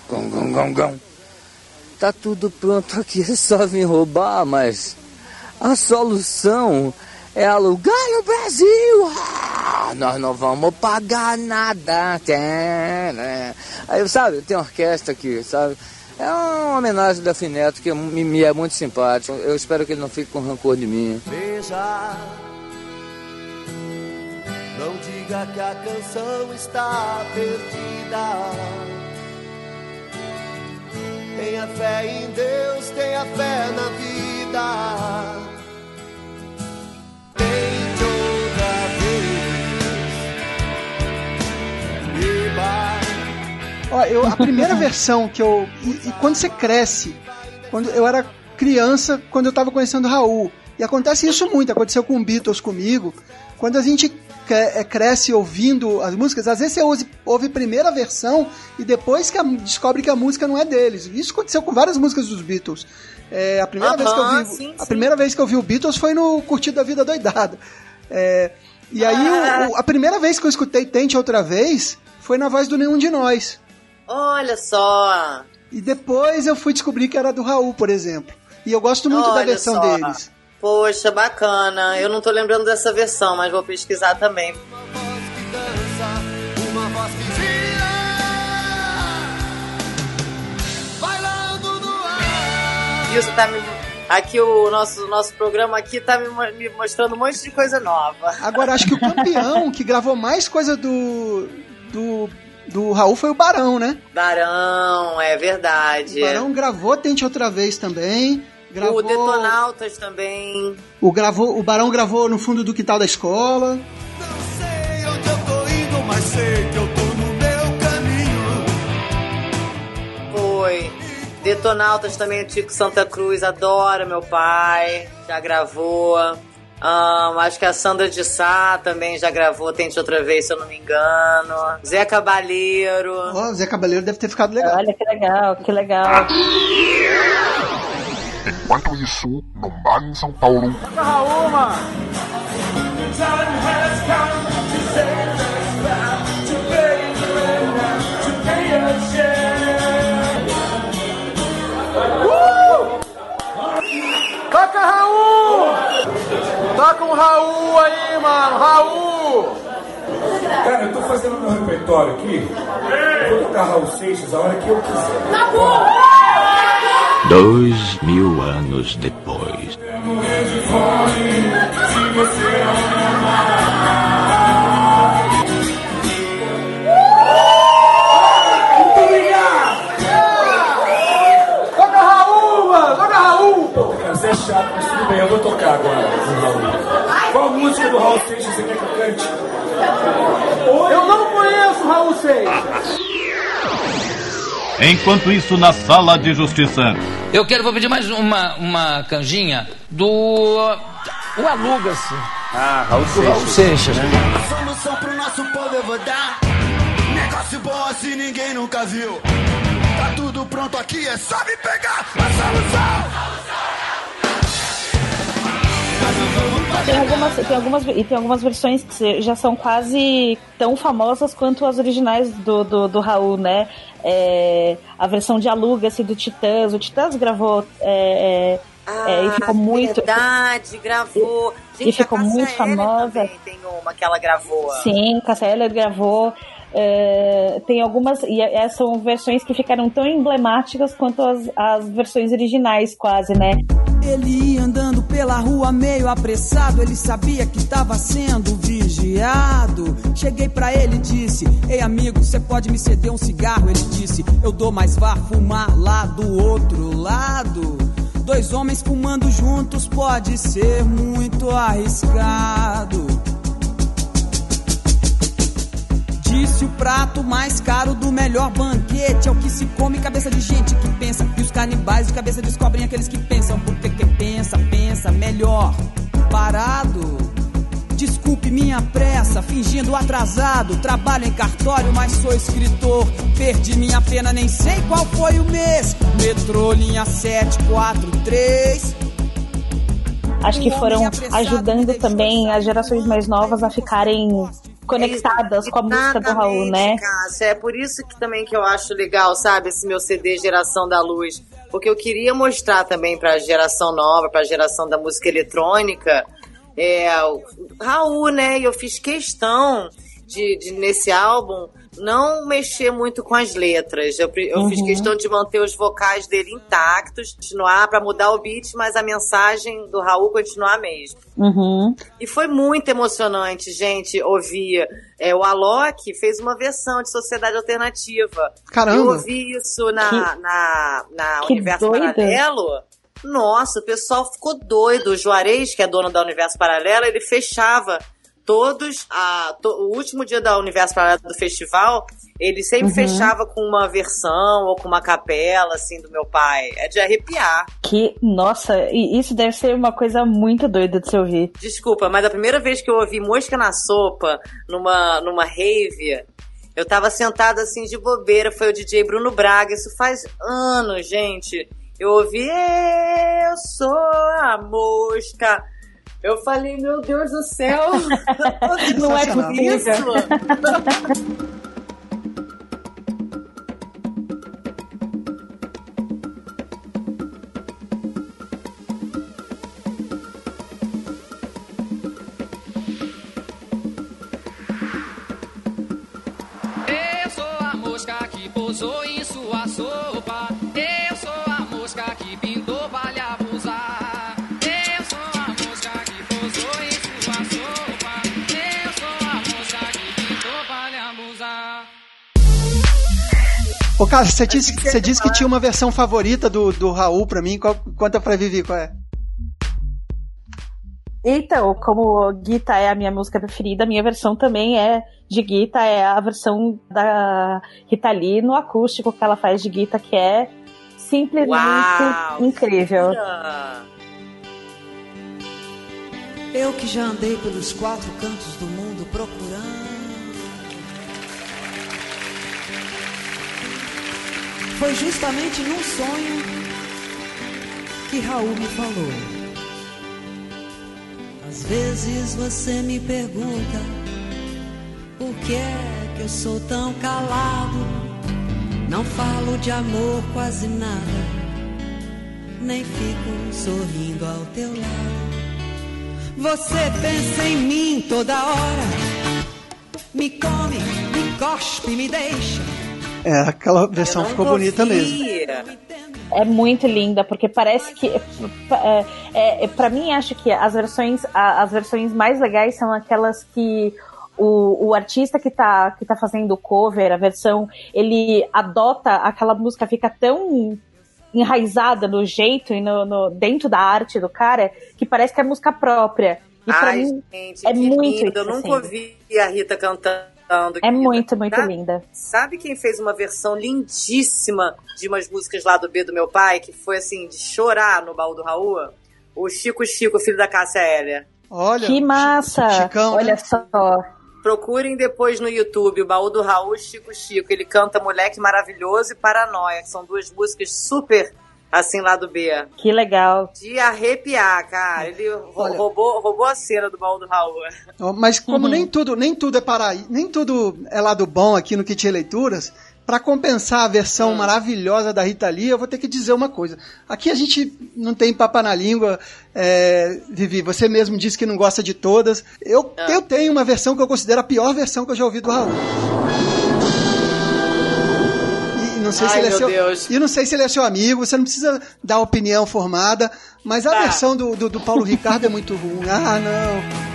Speaker 8: Tá tudo pronto aqui, é só vir roubar, mas a solução é alugar no Brasil. Ah, nós não vamos pagar nada. Aí, sabe, tem orquestra aqui, sabe? É uma homenagem da Fineto que me, me é muito simpático. Eu espero que ele não fique com rancor de mim.
Speaker 9: Não diga que a canção está perdida. Tenha fé em Deus, tenha fé na vida. Tente outra vez. E
Speaker 1: Ó, eu, a primeira versão que eu. E, e quando você cresce, quando eu era criança, quando eu tava conhecendo o Raul. E acontece isso muito, aconteceu com o Beatles comigo. Quando a gente cresce ouvindo as músicas, às vezes você ouve, ouve a primeira versão e depois que a- descobre que a música não é deles. Isso aconteceu com várias músicas dos Beatles. É, a, primeira vez que eu vi,
Speaker 5: sim,
Speaker 1: a
Speaker 5: sim.
Speaker 1: primeira vez que eu vi o Beatles foi no Curtido da Vida Doidada. É, e aí,
Speaker 5: Ah.
Speaker 1: o- o- a primeira vez que eu escutei Tente Outra Vez foi na voz do Nenhum de Nós.
Speaker 5: Olha só.
Speaker 1: E depois eu fui descobrir que era do Raul, por exemplo. E eu gosto muito da
Speaker 5: Olha
Speaker 1: versão
Speaker 5: só.
Speaker 1: deles.
Speaker 5: Poxa, bacana. Eu não tô lembrando dessa versão, mas vou pesquisar também. Isso tá me. Aqui o nosso, nosso programa aqui tá me, me mostrando um monte de coisa nova.
Speaker 1: Agora, acho que o campeão que gravou mais coisa do, do, do Raul foi o Barão, né?
Speaker 5: Barão, é
Speaker 1: O
Speaker 5: verdade.
Speaker 1: Barão gravou Tente Outra Vez também. Gravou,
Speaker 5: O Detonautas também.
Speaker 1: o, gravou, o Barão gravou no fundo do quintal da escola.
Speaker 9: Não sei onde eu tô indo, mas sei que eu tô no meu caminho.
Speaker 5: Foi. Detonautas também, o Tico Santa Cruz, adora meu pai. Já gravou. Ahn, acho que a Sandra de Sá também já gravou, tente outra vez, se eu não me engano. Zé Cabaleiro.
Speaker 1: Ó, o Zé Cabaleiro deve ter ficado legal.
Speaker 3: Olha que legal, que legal.
Speaker 10: Enquanto isso, num bar em São Paulo,
Speaker 11: Toca Raul! Toca um Raul aí, mano! Raul!
Speaker 12: Cara, eu tô fazendo meu repertório aqui. Eu vou tocar Raul Seixas a hora que eu quiser.
Speaker 13: Dois mil anos depois.
Speaker 11: Toca Raul, mano! Toca Raul!
Speaker 12: Cara, você é chato, mas tudo bem, eu vou tocar agora Raul. Qual música do Raul Seixas você quer que eu cante?
Speaker 11: Eu não conheço Raul Seixas!
Speaker 14: Enquanto isso, na sala de justiça.
Speaker 15: Eu quero, vou pedir mais uma, uma canjinha do. O Aluga-se.
Speaker 8: Ah, Raul
Speaker 15: Do Raul Seixas.
Speaker 8: né?
Speaker 9: Solução pro nosso povo eu vou dar. Negócio bom assim ninguém nunca viu. Tá tudo pronto aqui, é só me pegar. A solução.
Speaker 3: Tem algumas, tem algumas, e tem algumas versões que já são quase tão famosas quanto as originais do, do, do Raul, né? É, a versão de Aluga-se do Titãs. O Titãs gravou é, é, é, e ficou muito.
Speaker 5: Ah, Verdade, gravou.
Speaker 3: E
Speaker 5: Gente,
Speaker 3: ficou
Speaker 5: a Cássia
Speaker 3: muito famosa.
Speaker 5: também tem uma que ela gravou.
Speaker 3: Sim, Cassia Eller gravou. É, tem algumas. E é- são versões que ficaram tão emblemáticas quanto as, as versões originais, quase, né?
Speaker 4: Ele ia andando pela rua meio apressado, ele sabia que estava sendo vigiado. Cheguei pra ele e disse: Ei amigo, você pode me ceder um cigarro? Ele disse: Eu dou, mas vá fumar lá do outro lado. Dois homens fumando juntos pode ser muito arriscado. Disse o prato mais caro do melhor banquete é o que se come cabeça de gente que pensa. E os canibais de cabeça descobrem aqueles que pensam. Porque quem pensa, pensa melhor. Parado. Desculpe minha pressa, fingindo atrasado. Trabalho em cartório, mas sou escritor. Perdi minha pena, nem sei qual foi o mês. Metrô, linha 743.
Speaker 3: Acho que foram ajudando também as gerações mais novas a ficarem conectadas com a música do Raul, né?
Speaker 5: Cássia, é por isso que também que eu acho legal, sabe, esse meu CD Geração da Luz, porque eu queria mostrar também para a geração nova, para a geração da música eletrônica, é, o Raul, né? E eu fiz questão de, de nesse álbum não mexer muito com as letras. Eu, eu
Speaker 3: Uhum.
Speaker 5: fiz questão de manter os vocais dele intactos, continuar para mudar o beat, mas a mensagem do Raul continuar a mesma.
Speaker 3: Uhum.
Speaker 5: E foi muito emocionante, gente, ouvir. É, o Alok fez uma versão de Sociedade Alternativa.
Speaker 1: Caramba!
Speaker 5: Eu ouvi isso na,
Speaker 3: Que-
Speaker 5: na, na
Speaker 3: que
Speaker 5: Universo
Speaker 3: doido.
Speaker 5: Paralelo. Nossa, o pessoal ficou doido. O Juarez, que é dono da Universo Paralelo, ele fechava todos. A, to- o último dia da Universo Paralelo do festival, ele sempre
Speaker 3: Uhum.
Speaker 5: fechava com uma versão ou com uma capela, assim, do meu pai. É de arrepiar.
Speaker 3: Que, nossa, e isso deve ser uma coisa muito doida de se ouvir.
Speaker 5: Desculpa, mas a primeira vez que eu ouvi Mosca na Sopa numa, numa rave, eu tava sentada assim de bobeira, foi o DJ Bruno Braga. Isso faz anos, gente. Eu ouvi, eu sou a mosca. Eu falei, meu Deus do céu.
Speaker 3: Não é
Speaker 5: Isso?
Speaker 3: possível.
Speaker 16: Eu sou a mosca que pousou
Speaker 1: Ô, Cássio, você disse, você disse que tinha uma versão favorita do, do Raul pra mim. Qual, conta pra Vivi qual é.
Speaker 3: Então, como Gita é a minha música preferida, a minha versão também é de Gita, é a versão da Rita Lee no acústico que ela faz de Gita, que é simplesmente
Speaker 5: Uau,
Speaker 3: incrível.
Speaker 4: Eu que já andei pelos quatro cantos do mundo procurando. Foi justamente num sonho que Raul me falou. Às vezes você me pergunta por que é que eu sou tão calado. Não falo de amor quase nada, nem fico sorrindo ao teu lado. Você pensa em mim toda hora, me come, me cospe, me deixa.
Speaker 1: É, aquela versão ficou bonita mesmo.
Speaker 3: É muito linda, porque parece que. É, é, é, pra mim, acho que as versões, a- as versões mais legais são aquelas que o, o artista que tá, que tá fazendo o cover, a versão, ele adota aquela música, fica tão enraizada no jeito e no, no- dentro da arte do cara que parece que é música própria. E pra
Speaker 5: Ai,
Speaker 3: mim
Speaker 5: gente,
Speaker 3: é
Speaker 5: que
Speaker 3: muito
Speaker 5: lindo. Eu
Speaker 3: isso,
Speaker 5: nunca
Speaker 3: assim.
Speaker 5: ouvi a Rita cantando.
Speaker 3: É muito, muito
Speaker 5: Sabe-
Speaker 3: linda.
Speaker 5: Sabe quem fez uma versão lindíssima de umas músicas lá do B do meu pai, que foi assim, de chorar no baú do Raul? O Chico Chico, filho da Cássia Hélia.
Speaker 1: Olha,
Speaker 3: que massa!
Speaker 1: Chicão,
Speaker 3: Olha
Speaker 1: né?
Speaker 3: só.
Speaker 5: Procurem depois no YouTube o baú do Raul Chico Chico. Ele canta Moleque Maravilhoso e Paranoia, que são duas músicas super assim lá do B.
Speaker 3: Que legal.
Speaker 5: De arrepiar, cara. Ele rou- roubou, roubou a cena do baú do Raul.
Speaker 1: Mas como
Speaker 3: Uhum.
Speaker 1: nem tudo, nem tudo é paraí, nem tudo é lado bom aqui no Kit Leituras, para compensar a versão maravilhosa da Rita Lee, eu vou ter que dizer uma coisa. Aqui a gente não tem papa na língua, é, Vivi, você mesmo disse que não gosta de todas. Eu, eu tenho uma versão que eu considero a pior versão que eu já ouvi do Raul. E não sei se
Speaker 5: Ai,
Speaker 1: ele é seu,
Speaker 5: Deus.
Speaker 1: E não sei se ele é seu amigo, você não precisa dar opinião formada, mas a
Speaker 5: Tá.
Speaker 1: versão do, do, do Paulo Ricardo é muito ruim. Ah, não.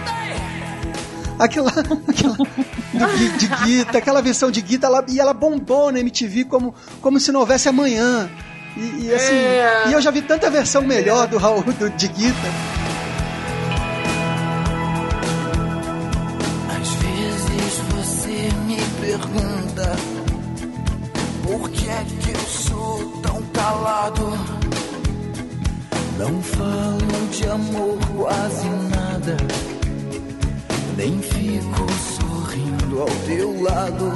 Speaker 1: Aquela, aquela do de Guita, aquela versão de Guita, ela, e ela bombou na MTV como, como se não houvesse amanhã. E, e assim,
Speaker 5: É.
Speaker 1: e eu já vi tanta versão melhor do Raul do, de Guita.
Speaker 16: Por que é que eu sou tão calado?
Speaker 4: Não falo de amor quase nada, nem fico sorrindo ao teu lado.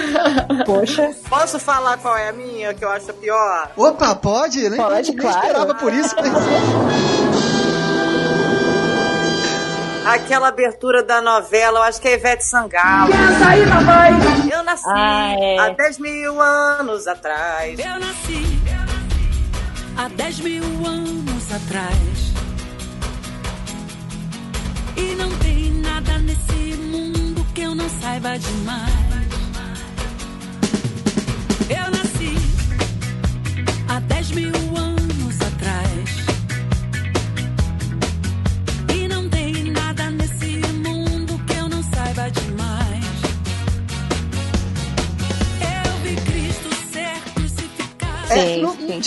Speaker 3: Poxa.
Speaker 5: Posso falar qual é a minha que eu acho a pior?
Speaker 1: Opa, pode? Nem,
Speaker 3: pode,
Speaker 1: nem
Speaker 3: claro.
Speaker 1: esperava por isso. Mas... Né?
Speaker 5: Aquela abertura da novela, eu acho que é Ivete Sangalo.
Speaker 11: aí, papai!
Speaker 5: Eu nasci
Speaker 3: Ah, é.
Speaker 5: há 10 mil anos atrás.
Speaker 4: Eu nasci há 10 mil anos atrás. E não tem nada nesse mundo que eu não saiba demais.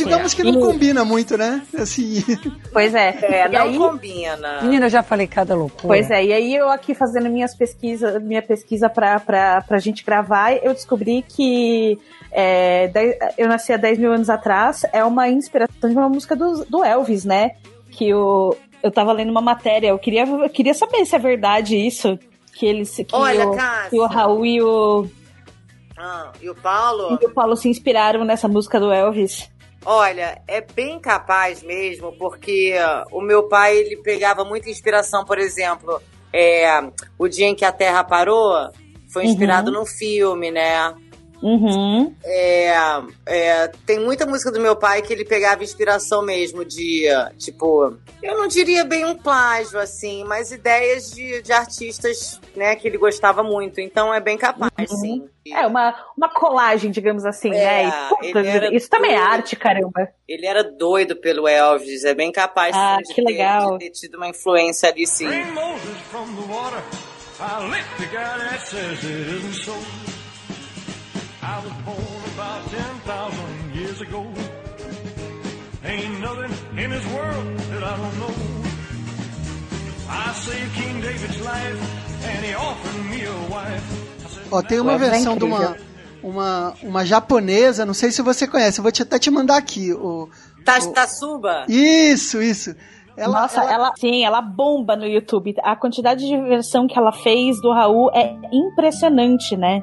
Speaker 1: Digamos que não
Speaker 3: E-
Speaker 1: combina muito, né? Assim.
Speaker 3: Pois é.
Speaker 5: É, não
Speaker 3: aí-
Speaker 5: combina.
Speaker 17: Menina, eu já falei cada loucura.
Speaker 3: Pois é, e aí eu aqui fazendo minhas pesquisas, minha pesquisa pra, pra, pra gente gravar, eu descobri que é, dez- eu nasci há 10 mil anos atrás, é uma inspiração de uma música do, do Elvis, né? Que o, eu tava lendo uma matéria, eu queria, eu queria saber se é verdade isso, que eles que,
Speaker 5: Olha,
Speaker 3: o,
Speaker 5: Cássia.
Speaker 3: que o Raul e o,
Speaker 5: Ah, e o Paulo?
Speaker 3: e o Paulo se inspiraram nessa música do Elvis.
Speaker 5: Olha, é bem capaz mesmo, porque ah, o meu pai ele pegava muita inspiração, por exemplo, é, o dia em que a Terra parou foi inspirado
Speaker 3: Uhum.
Speaker 5: num filme, né?
Speaker 3: Uhum.
Speaker 5: É, é, tem muita música do meu pai que ele pegava inspiração mesmo de, tipo, eu não diria bem um plágio, assim, mas ideias de, de artistas, né, que ele gostava muito. Então é bem capaz, sim.
Speaker 3: É, uma, uma colagem, digamos assim,
Speaker 5: É,
Speaker 3: né? E, puta, isso também é
Speaker 5: doido.
Speaker 3: arte, caramba.
Speaker 5: Ele era doido pelo Elvis, é bem capaz
Speaker 3: Ah,
Speaker 5: sim, de,
Speaker 3: que
Speaker 5: ter,
Speaker 3: legal.
Speaker 5: de ter tido uma influência ali, sim.
Speaker 12: Bring Moses from the water. I lick the guy that says it isn't so. I was born about 10,000 years ago. Ain't nothing in this world that I don't know. I saved King David's life, and he offered me a wife.
Speaker 1: Ó, tem uma
Speaker 3: é
Speaker 1: versão de uma, uma, uma japonesa, não sei se você conhece, eu vou te, até te mandar aqui. O,
Speaker 5: Tatsuba?
Speaker 1: isso, isso. Ela,
Speaker 3: Nossa, ela... sim, ela bomba no YouTube. A quantidade de versão que ela fez do Raul é impressionante, né?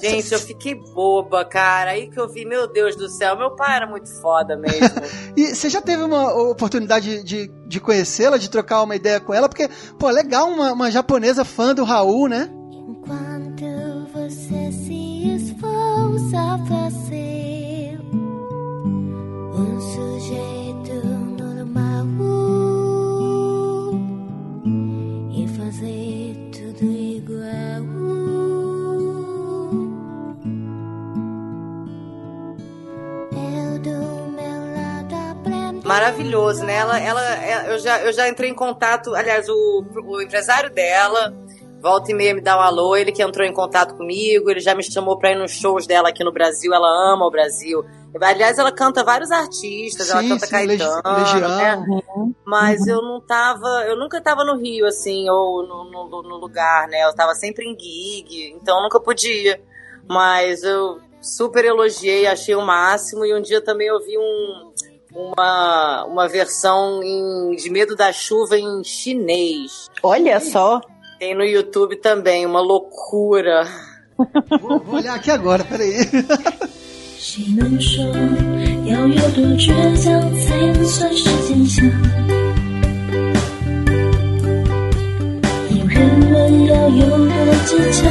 Speaker 5: Gente, eu fiquei boba, cara. Aí que eu vi, meu Deus do céu, meu pai era muito foda mesmo.
Speaker 1: E você já teve uma oportunidade de, de conhecê-la, de trocar uma ideia com ela? Porque, pô, legal uma, uma japonesa fã do Raul, né?
Speaker 18: Quando você se esforça pra ser
Speaker 5: Maravilhoso, né? Ela, ela, é- eu, já, eu já entrei em contato, aliás, o, o empresário dela, volta e meia me dá um alô, ele que entrou em contato comigo, ele já me chamou pra ir nos shows dela aqui no Brasil, ela ama o Brasil. Aliás, ela canta vários artistas, ela
Speaker 1: Sim,
Speaker 5: canta
Speaker 1: sim,
Speaker 5: Caetano,
Speaker 1: Legião.
Speaker 5: né? Mas eu não tava, eu nunca tava no Rio, assim, ou no, no, no lugar, né? Eu tava sempre em gig, então eu nunca podia. Mas eu super elogiei, achei o máximo, e um dia também eu vi um, uma, uma versão em, de Medo da Chuva em chinês.
Speaker 3: Olha só.
Speaker 5: Tem no YouTube também, uma loucura.
Speaker 1: Vou, vou olhar aqui agora, peraí.
Speaker 18: 谁能说要有多倔强才能算是坚强？有人问要有多坚强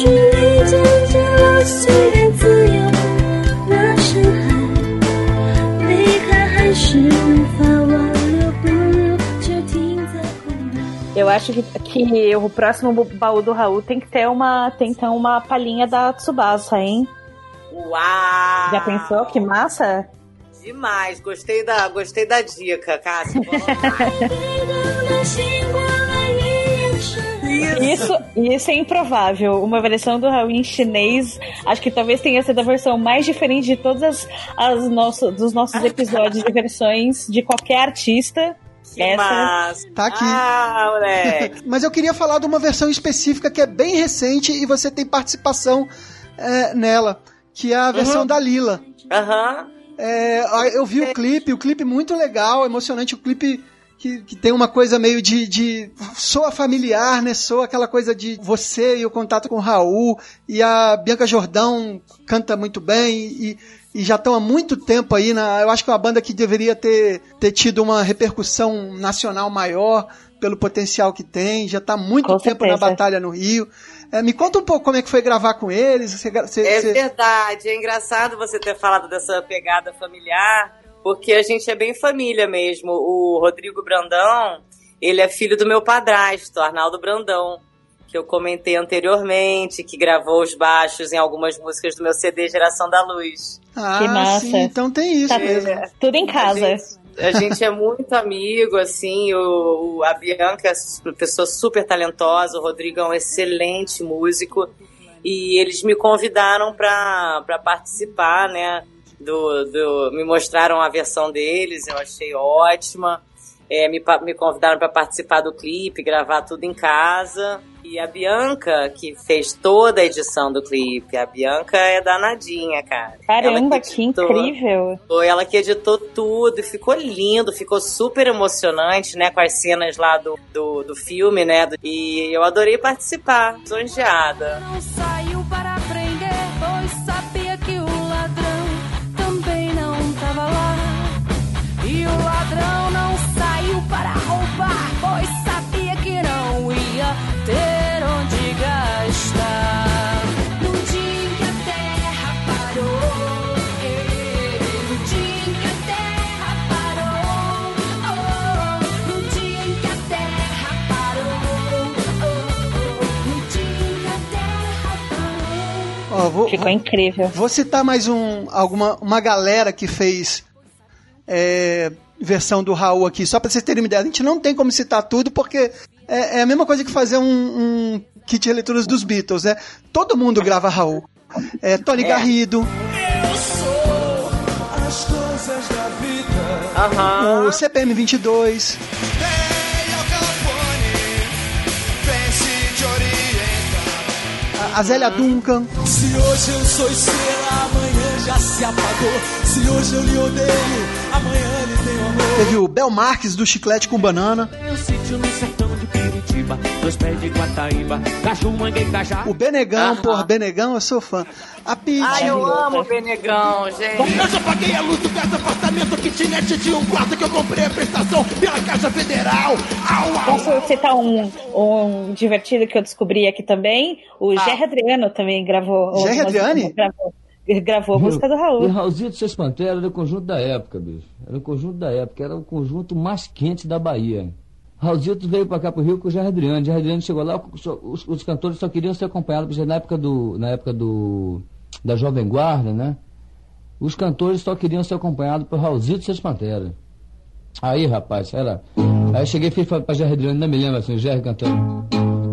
Speaker 18: 距离渐渐老去，连自由那深海，离开还是无法挽留，不如就停在空白。
Speaker 3: Eu acho que, que o próximo baú do Raul tem que ter uma, tem que ter uma palhinha da Tsubasa, hein?
Speaker 5: Uau!
Speaker 3: Já pensou? Que massa?
Speaker 5: Demais, gostei da, gostei da dica, Cássia.
Speaker 3: Isso, isso é improvável. Uma versão do em chinês, acho que talvez tenha sido a versão mais diferente de todas as, as nosso, dos nossos episódios de versões de qualquer artista.
Speaker 5: Que massa.
Speaker 1: Tá aqui.
Speaker 5: Ah, moleque.
Speaker 1: Mas eu queria falar de uma versão específica que é bem recente e você tem participação é, nela, que é a versão
Speaker 5: Uhum.
Speaker 1: da Lila.
Speaker 5: Aham.
Speaker 1: É, eu vi o clipe, o clipe muito legal, emocionante, o clipe que, que tem uma coisa meio de, de. soa familiar, né? Soa aquela coisa de você e o contato com o Raul. E a Bianca Jordão canta muito bem e, e já estão há muito tempo aí na. Eu acho que é uma banda que deveria ter, ter tido uma repercussão nacional maior pelo potencial que tem, já está há muito
Speaker 3: Com
Speaker 1: tempo na
Speaker 3: certeza.
Speaker 1: batalha no Rio. É, me conta um pouco como é que foi gravar com eles. Você, você-
Speaker 5: É
Speaker 1: você-
Speaker 5: verdade, é engraçado você ter falado dessa pegada familiar, porque a gente é bem família mesmo. O Rodrigo Brandão, ele é filho do meu padrasto, Arnaldo Brandão, que eu comentei anteriormente, que gravou os baixos em algumas músicas do meu CD Geração da Luz.
Speaker 1: Ah,
Speaker 3: Que massa.
Speaker 1: sim, então tem isso
Speaker 3: Tá
Speaker 1: mesmo.
Speaker 3: tudo em casa.
Speaker 5: A gente, a gente é muito amigo, assim, o, o- a Bianca é uma pessoa super talentosa, o Rodrigo é um excelente músico, e eles me convidaram para participar, né, do, do, me mostraram a versão deles, eu achei ótima, É, me, me convidaram para participar do clipe, gravar tudo em casa, e a Bianca, que fez toda a edição do clipe, a Bianca é danadinha, cara. Ela
Speaker 3: Caramba, que
Speaker 5: editou-
Speaker 3: incrível.
Speaker 5: foi ela que editou tudo e ficou lindo, ficou super emocionante, né? Com as cenas lá do, do, do filme, né? e eu adorei participar, zonjeada.
Speaker 7: Não saiu
Speaker 1: Ó, vou,
Speaker 3: Ficou incrível.
Speaker 1: Vou citar mais um, alguma, uma galera que fez é, versão do Raul aqui, só pra vocês terem uma ideia. A gente não tem como citar tudo, porque é, é a mesma coisa que fazer um, um kit de leituras dos Beatles, né? Todo mundo grava Raul. É, Tony
Speaker 5: É.
Speaker 1: Garrido,
Speaker 9: Eu sou as coisas da vida.
Speaker 5: Aham.
Speaker 1: o CPM 22, a, Zélia Duncan,
Speaker 9: Se hoje eu sou estrela, amanhã já se apagou. Se hoje eu lhe odeio, amanhã lhe tenho amor.
Speaker 1: teve o Bel Marques do Chiclete com Banana,
Speaker 17: Eu sítio no sertão dois pés de Guataíba, caju, mangue, cajá.
Speaker 1: o Benegão,
Speaker 5: Aham.
Speaker 1: porra, Benegão, eu sou fã. A Pete,
Speaker 5: Ai, eu amo o Benegão, gente.
Speaker 9: Eu já paguei a luz do casa, apartamento, kitnet de um quarto que eu comprei a prestação pela Caixa Federal. Au, au.
Speaker 3: Posso citar um, um divertido que eu descobri aqui também? O
Speaker 5: Ah.
Speaker 3: Gerry Adriano também gravou.
Speaker 1: Gerry Adriane?
Speaker 3: Gravou, gravou a música do
Speaker 19: E
Speaker 3: Raul.
Speaker 19: Raulzito Seis Pantera era o conjunto da época, bicho. Era o conjunto da época, era o conjunto mais quente da Bahia. Raulzito veio pra cá pro Rio com o Jair Adriano. Jair Adriano chegou lá, os, os cantores só queriam ser acompanhados, porque na época do. Na época do. da Jovem Guarda, né? Os cantores só queriam ser acompanhados por Raulzito Seis Pantera. Aí, rapaz, era. Aí eu cheguei e pra pra Jair Adriano, ainda me lembro assim, o Jair cantando.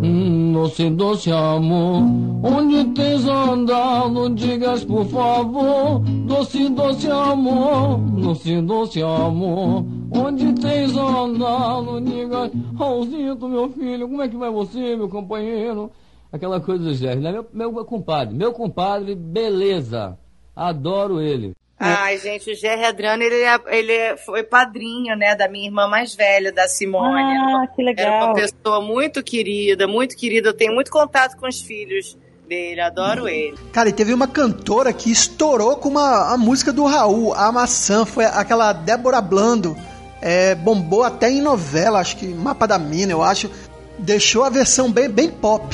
Speaker 19: Hum, doce, doce amor, onde tens andado, digas por favor. Doce, doce amor, doce, doce amor, onde tens andado, digas. Raulzito, meu filho, como é que vai você, meu companheiro? Aquela coisa do Jair, né? Meu, meu compadre, meu compadre, beleza. Adoro ele.
Speaker 5: Ai, gente, o Gerry Adriano, ele, é- ele é- foi padrinho, né, da minha irmã mais velha, da Simone.
Speaker 3: Ah, que
Speaker 5: Era
Speaker 3: legal.
Speaker 5: uma pessoa muito querida, muito querida. Eu tenho muito contato com os filhos dele, adoro ele.
Speaker 1: Cara, e teve uma cantora que estourou com uma a música do Raul, a maçã, foi aquela Débora Blando. É, bombou até em novela, acho que Mapa da Mina, eu acho. Deixou a versão bem, bem pop.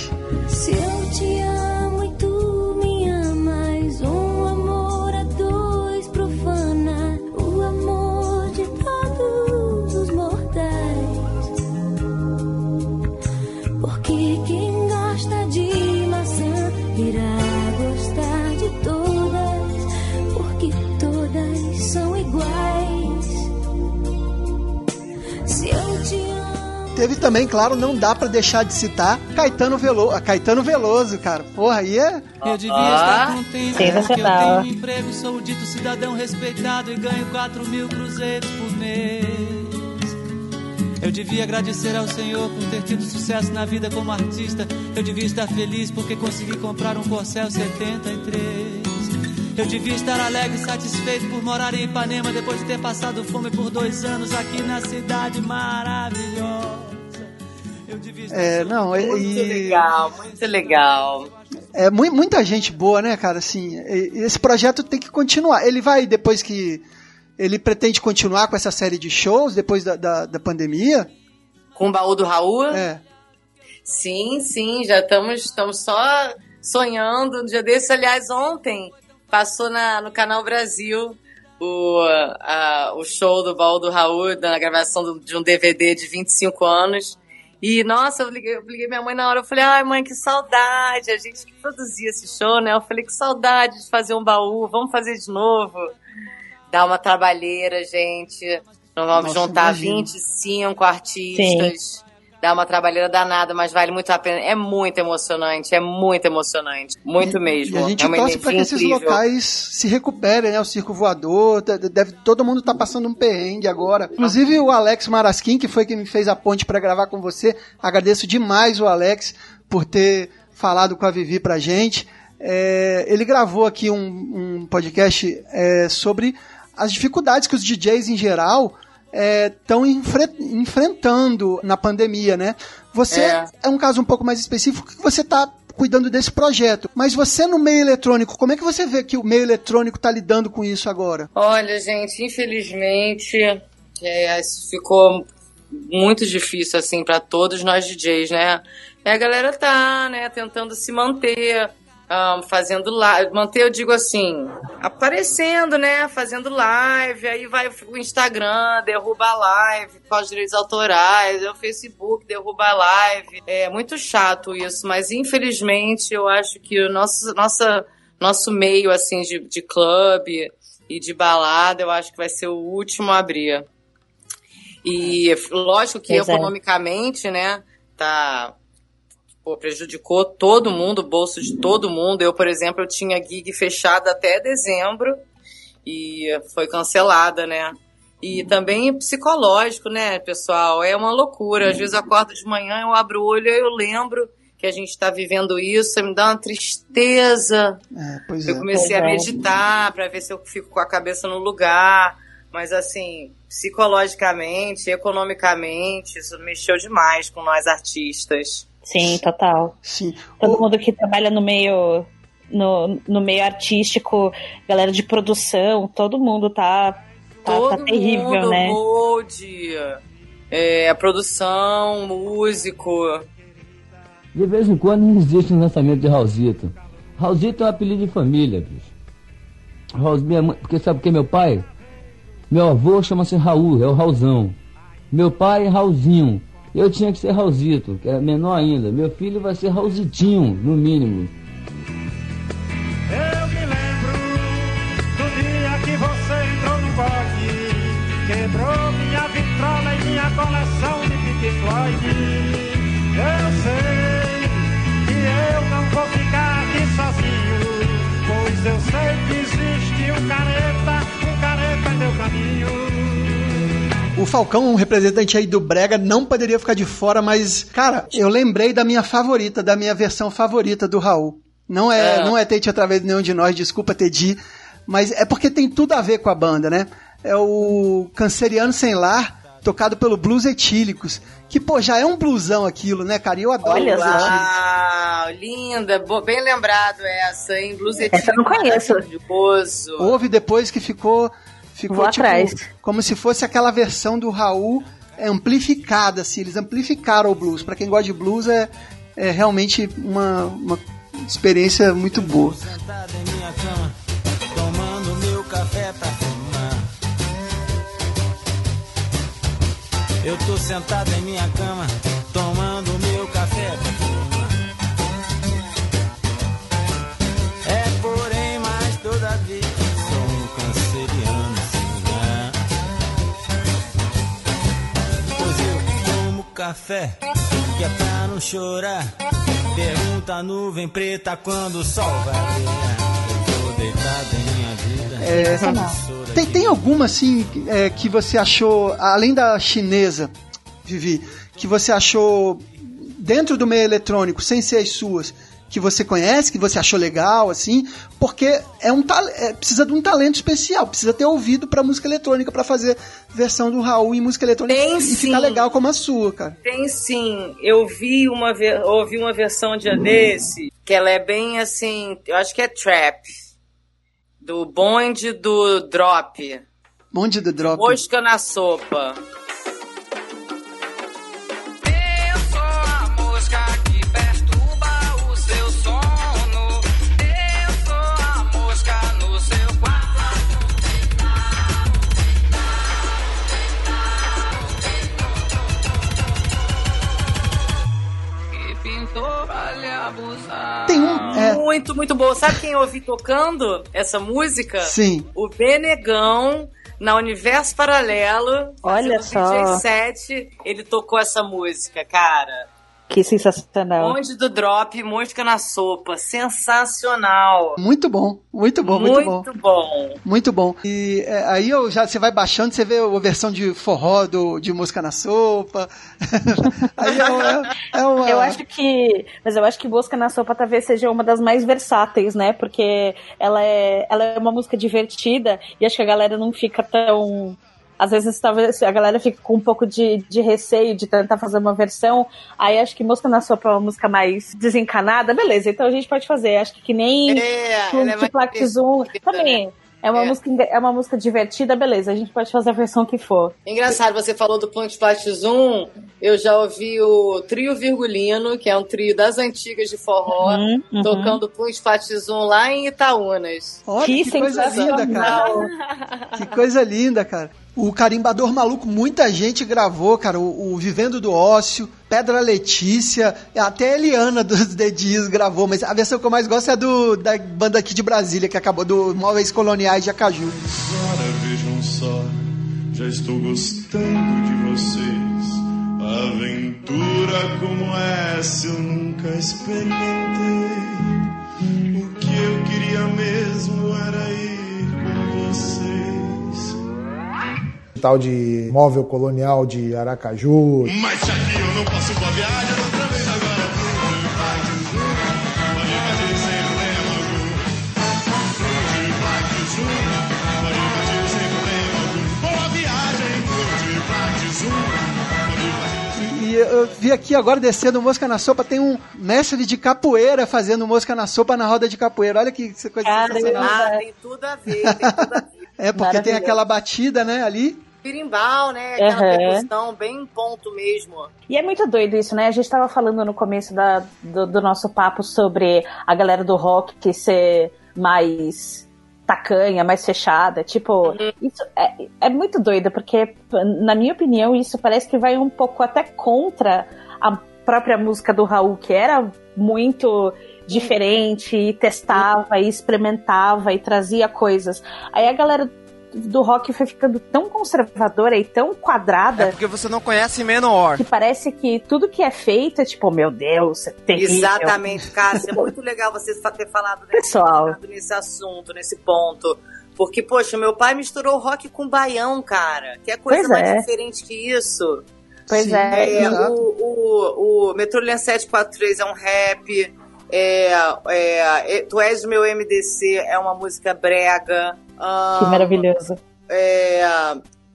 Speaker 18: Se eu te Quem gosta de maçã irá gostar de todas, porque todas são iguais. Se eu te amo.
Speaker 1: Teve também, claro, não dá pra deixar de citar Caetano Veloso. Caetano Veloso, cara. Porra, aí é.
Speaker 4: Eu devia
Speaker 5: Ah,
Speaker 4: estar contente porque eu
Speaker 3: sensacional.
Speaker 4: tenho um emprego, sou o dito cidadão respeitado e ganho 4 mil cruzeiros por mês. Devia agradecer ao Senhor por ter tido sucesso na vida como artista. Eu devia estar feliz porque consegui comprar um Corcel 73. Eu devia estar alegre e satisfeito por morar em Ipanema depois de ter passado fome por dois anos aqui na cidade maravilhosa. Eu devia estar
Speaker 1: É, não, é-
Speaker 5: Muito
Speaker 1: e-
Speaker 5: legal, muito legal.
Speaker 1: É mui- muita gente boa, né, cara? Assim, e- e esse projeto tem que continuar. Ele vai, depois que. Ele pretende continuar com essa série de shows depois da, da, da pandemia?
Speaker 5: Com o baú do Raul?
Speaker 1: É.
Speaker 5: Sim, sim, já estamos, estamos só sonhando. Um dia desse, aliás, ontem passou na, no Canal Brasil o, a- o show do baú do Raul, na gravação do- de um DVD de 25 anos. E, nossa, eu liguei, eu liguei minha mãe na hora, eu falei, ai mãe, que saudade, a gente que produzia esse show, né? Eu falei, que saudade de fazer um baú, vamos fazer de novo. Dá uma trabalheira, gente. Nós vamos
Speaker 1: Nossa,
Speaker 5: juntar
Speaker 1: imagino.
Speaker 5: 25 artistas. Dá uma trabalheira danada, mas vale muito a pena. É muito emocionante, é muito emocionante. Muito mesmo.
Speaker 1: E a gente
Speaker 5: é
Speaker 1: torce para que esses
Speaker 5: incrível.
Speaker 1: locais se recuperem, né? O circo voador, de- de- deve, todo mundo tá passando um perrengue agora. Inclusive o Alex Marasquim, que foi quem me fez a ponte para gravar com você. Agradeço demais o Alex por ter falado com a Vivi pra gente. É, ele gravou aqui um, um podcast é, sobre as dificuldades que os DJs em geral estão enfrentando na pandemia, né? Você
Speaker 5: É.
Speaker 1: é um caso um pouco mais específico que você está cuidando desse projeto. Mas você no meio eletrônico, como é que você vê que o meio eletrônico está lidando com isso agora?
Speaker 5: Olha, gente, infelizmente, é, isso ficou muito difícil, assim, para todos nós DJs, né? A galera tá, né, tentando se manter, ah, fazendo live. Manter, eu digo assim, aparecendo, né? Fazendo live. Aí vai o Instagram, derruba a live com os direitos autorais. aí O Facebook derruba a live. É muito chato isso, mas infelizmente eu acho que o nosso, nossa, nosso meio, assim, de, de clube e de balada, eu acho que vai ser o último a abrir. E lógico que
Speaker 3: Pois é.
Speaker 5: economicamente, né, tá pô, prejudicou todo mundo, o bolso de todo mundo. Eu, por exemplo, eu tinha gig fechada até dezembro e foi cancelada, né? E também psicológico, né, pessoal? É uma loucura. Às vezes eu acordo de manhã, eu abro o olho e eu lembro que a gente está vivendo isso, me dá uma tristeza.
Speaker 1: É, pois
Speaker 5: Eu
Speaker 1: é.
Speaker 5: comecei a
Speaker 3: é.
Speaker 5: meditar para ver se eu fico com a cabeça no lugar. Mas assim, psicologicamente, economicamente, isso mexeu demais com nós artistas.
Speaker 3: Sim, total.
Speaker 1: Sim.
Speaker 3: Todo mundo que trabalha no meio no, no meio artístico, galera de produção, todo mundo tá tá,
Speaker 5: Todo
Speaker 3: tá terrível,
Speaker 5: mundo,
Speaker 3: né?
Speaker 5: Gold, é, produção, músico.
Speaker 19: De vez em quando existe um lançamento de Raulzito. Raulzito é um apelido de família, bicho. Raul, minha mãe, porque sabe porque meu pai? Meu avô chama-se Raul, é o Raulzão. Meu pai é Raulzinho. Eu tinha que ser Raulzito, que era menor ainda. Meu filho vai ser Raulzitinho, no mínimo.
Speaker 12: Eu me lembro do dia que você entrou no bote, quebrou minha vitrola e minha coleção de Pink Floyd. Eu sei que eu não vou ficar aqui sozinho, pois eu sei que existe um careta, um careta em meu caminho.
Speaker 1: O Falcão, um representante aí do Brega, não poderia ficar de fora, mas, cara, eu lembrei da minha favorita, da minha versão favorita do Raul. Não é,
Speaker 5: É.
Speaker 1: não é Tate através de nenhum de nós, desculpa, Tedi, mas é porque tem tudo a ver com a banda, né? É o Canceriano Sem Lar, tocado pelo Blues Etílicos, que, pô, já é um blusão aquilo, né, cara? E eu adoro
Speaker 3: Olha
Speaker 1: Blues
Speaker 3: só.
Speaker 1: Etílicos.
Speaker 5: Uau, linda, bo- bem lembrado essa, hein? Blues
Speaker 3: Essa eu não conheço.
Speaker 5: maravilhoso.
Speaker 1: Houve depois que ficou, ficou
Speaker 3: Vou
Speaker 1: tipo,
Speaker 3: atrás.
Speaker 1: como se fosse aquela versão do Raul amplificada, assim, eles amplificaram o blues. Pra quem gosta de blues é, é realmente uma, uma experiência muito boa.
Speaker 4: Sentado em minha cama, tomando meu café pra fumar. Eu tô sentado em minha cama, café, que é pra não chorar. Pergunta a nuvem preta quando o sol vai.
Speaker 1: É, tem, tem alguma, assim, é, que você achou, além da chinesa, Vivi, que você achou dentro do meio eletrônico, sem ser as suas, que você conhece, que você achou legal, assim, porque é um tal- é, precisa de um talento especial, precisa ter ouvido pra música eletrônica pra fazer versão do Raul em música eletrônica
Speaker 5: Tem
Speaker 1: e
Speaker 5: sim.
Speaker 1: ficar legal como a sua, cara.
Speaker 5: Tem sim. Eu vi uma ouvi uma versão um dia desse, que ela é bem assim, eu acho que é trap. Do bonde do drop.
Speaker 1: Bonde do drop.
Speaker 5: Mosca na sopa. Muito, muito boa. Sabe quem eu ouvi tocando essa música?
Speaker 1: Sim.
Speaker 5: O Benegão. Na Universo Paralelo,
Speaker 3: Olha só.
Speaker 5: DJ 7, ele tocou essa música, cara.
Speaker 3: Que sensacional.
Speaker 5: Bonde do Drop, música na sopa. Sensacional.
Speaker 1: muito bom, muito bom, muito, bom.
Speaker 5: Muito bom.
Speaker 1: Muito bom. E é, aí eu já, você vai baixando, você vê a versão de forró do, de música na sopa. aí é, é uma.
Speaker 3: Eu acho que. Mas eu acho que Busca na Sopa talvez seja uma das mais versáteis, né? Porque ela é, ela é uma música divertida e acho que a galera não fica tão. Às vezes, talvez a galera fica com um pouco de, de receio de tentar fazer uma versão. Aí acho que Música na Sopa é uma música mais desencanada. Beleza, então a gente pode fazer. Acho que, que nem
Speaker 5: É, ela é
Speaker 3: Zoom
Speaker 5: divertida,
Speaker 3: também.
Speaker 5: né?
Speaker 3: É uma,
Speaker 5: É.
Speaker 3: música, é uma música divertida, beleza. A gente pode fazer a versão que for.
Speaker 5: Engraçado, você falou do Punk Flat Zoom. Eu já ouvi o Trio Virgulino, que é um trio das antigas de forró,
Speaker 3: Uhum, uhum.
Speaker 5: tocando Punk Flat Zoom lá em Itaúnas.
Speaker 1: Olha que, coisa linda, cara. Que coisa linda, cara. O Carimbador Maluco, muita gente gravou, cara. O, o Vivendo do Ócio, Pedra Letícia, até a Eliana dos Dedinhos gravou, mas a versão que eu mais gosto é do da banda aqui de Brasília, que acabou do Móveis Coloniais de Acaju.
Speaker 12: Ora, vejam só, já estou gostando de vocês. Aventura como essa eu nunca experimentei. O que eu queria mesmo era ir com vocês.
Speaker 20: Tal de móvel colonial de Aracaju.
Speaker 12: Mas que eu não posso viagem, outra vez agora.
Speaker 1: E eu vi aqui agora descendo Mosca na Sopa, tem um mestre de capoeira fazendo Mosca na Sopa na roda de capoeira. Olha que coisa sensacional.
Speaker 5: Ah, tem tudo a ver, tem tudo a ver.
Speaker 1: É, porque tem aquela batida, né, ali.
Speaker 5: Birimbau, né? Aquela
Speaker 3: Uhum.
Speaker 5: percussão bem em ponto mesmo.
Speaker 3: E é muito doido isso, né? A gente tava falando no começo da, do, do nosso papo sobre a galera do rock ser mais tacanha, mais fechada. Tipo, isso é, é muito doido, porque, na minha opinião, isso parece que vai um pouco até contra a própria música do Raul, que era muito diferente, e testava, e experimentava, e trazia coisas. Aí a galera do rock foi ficando tão conservadora e tão quadrada.
Speaker 21: É porque você não conhece Menor.
Speaker 3: Que parece que tudo que é feito é tipo, meu Deus, é terrível.
Speaker 5: Exatamente, Cássia. É muito legal você ter falado nesse,
Speaker 3: Pessoal.
Speaker 5: falado nesse assunto, nesse ponto. Porque, poxa, meu pai misturou rock com baião, cara. Que é coisa
Speaker 3: Pois
Speaker 5: mais
Speaker 3: é.
Speaker 5: diferente que isso.
Speaker 3: Pois é,
Speaker 5: É,
Speaker 3: exato.
Speaker 5: o, o, o Metrolina 743 é um rap. É, é, é, Tu és meu MDC é uma música brega. Ah,
Speaker 3: Que maravilhoso.
Speaker 5: é,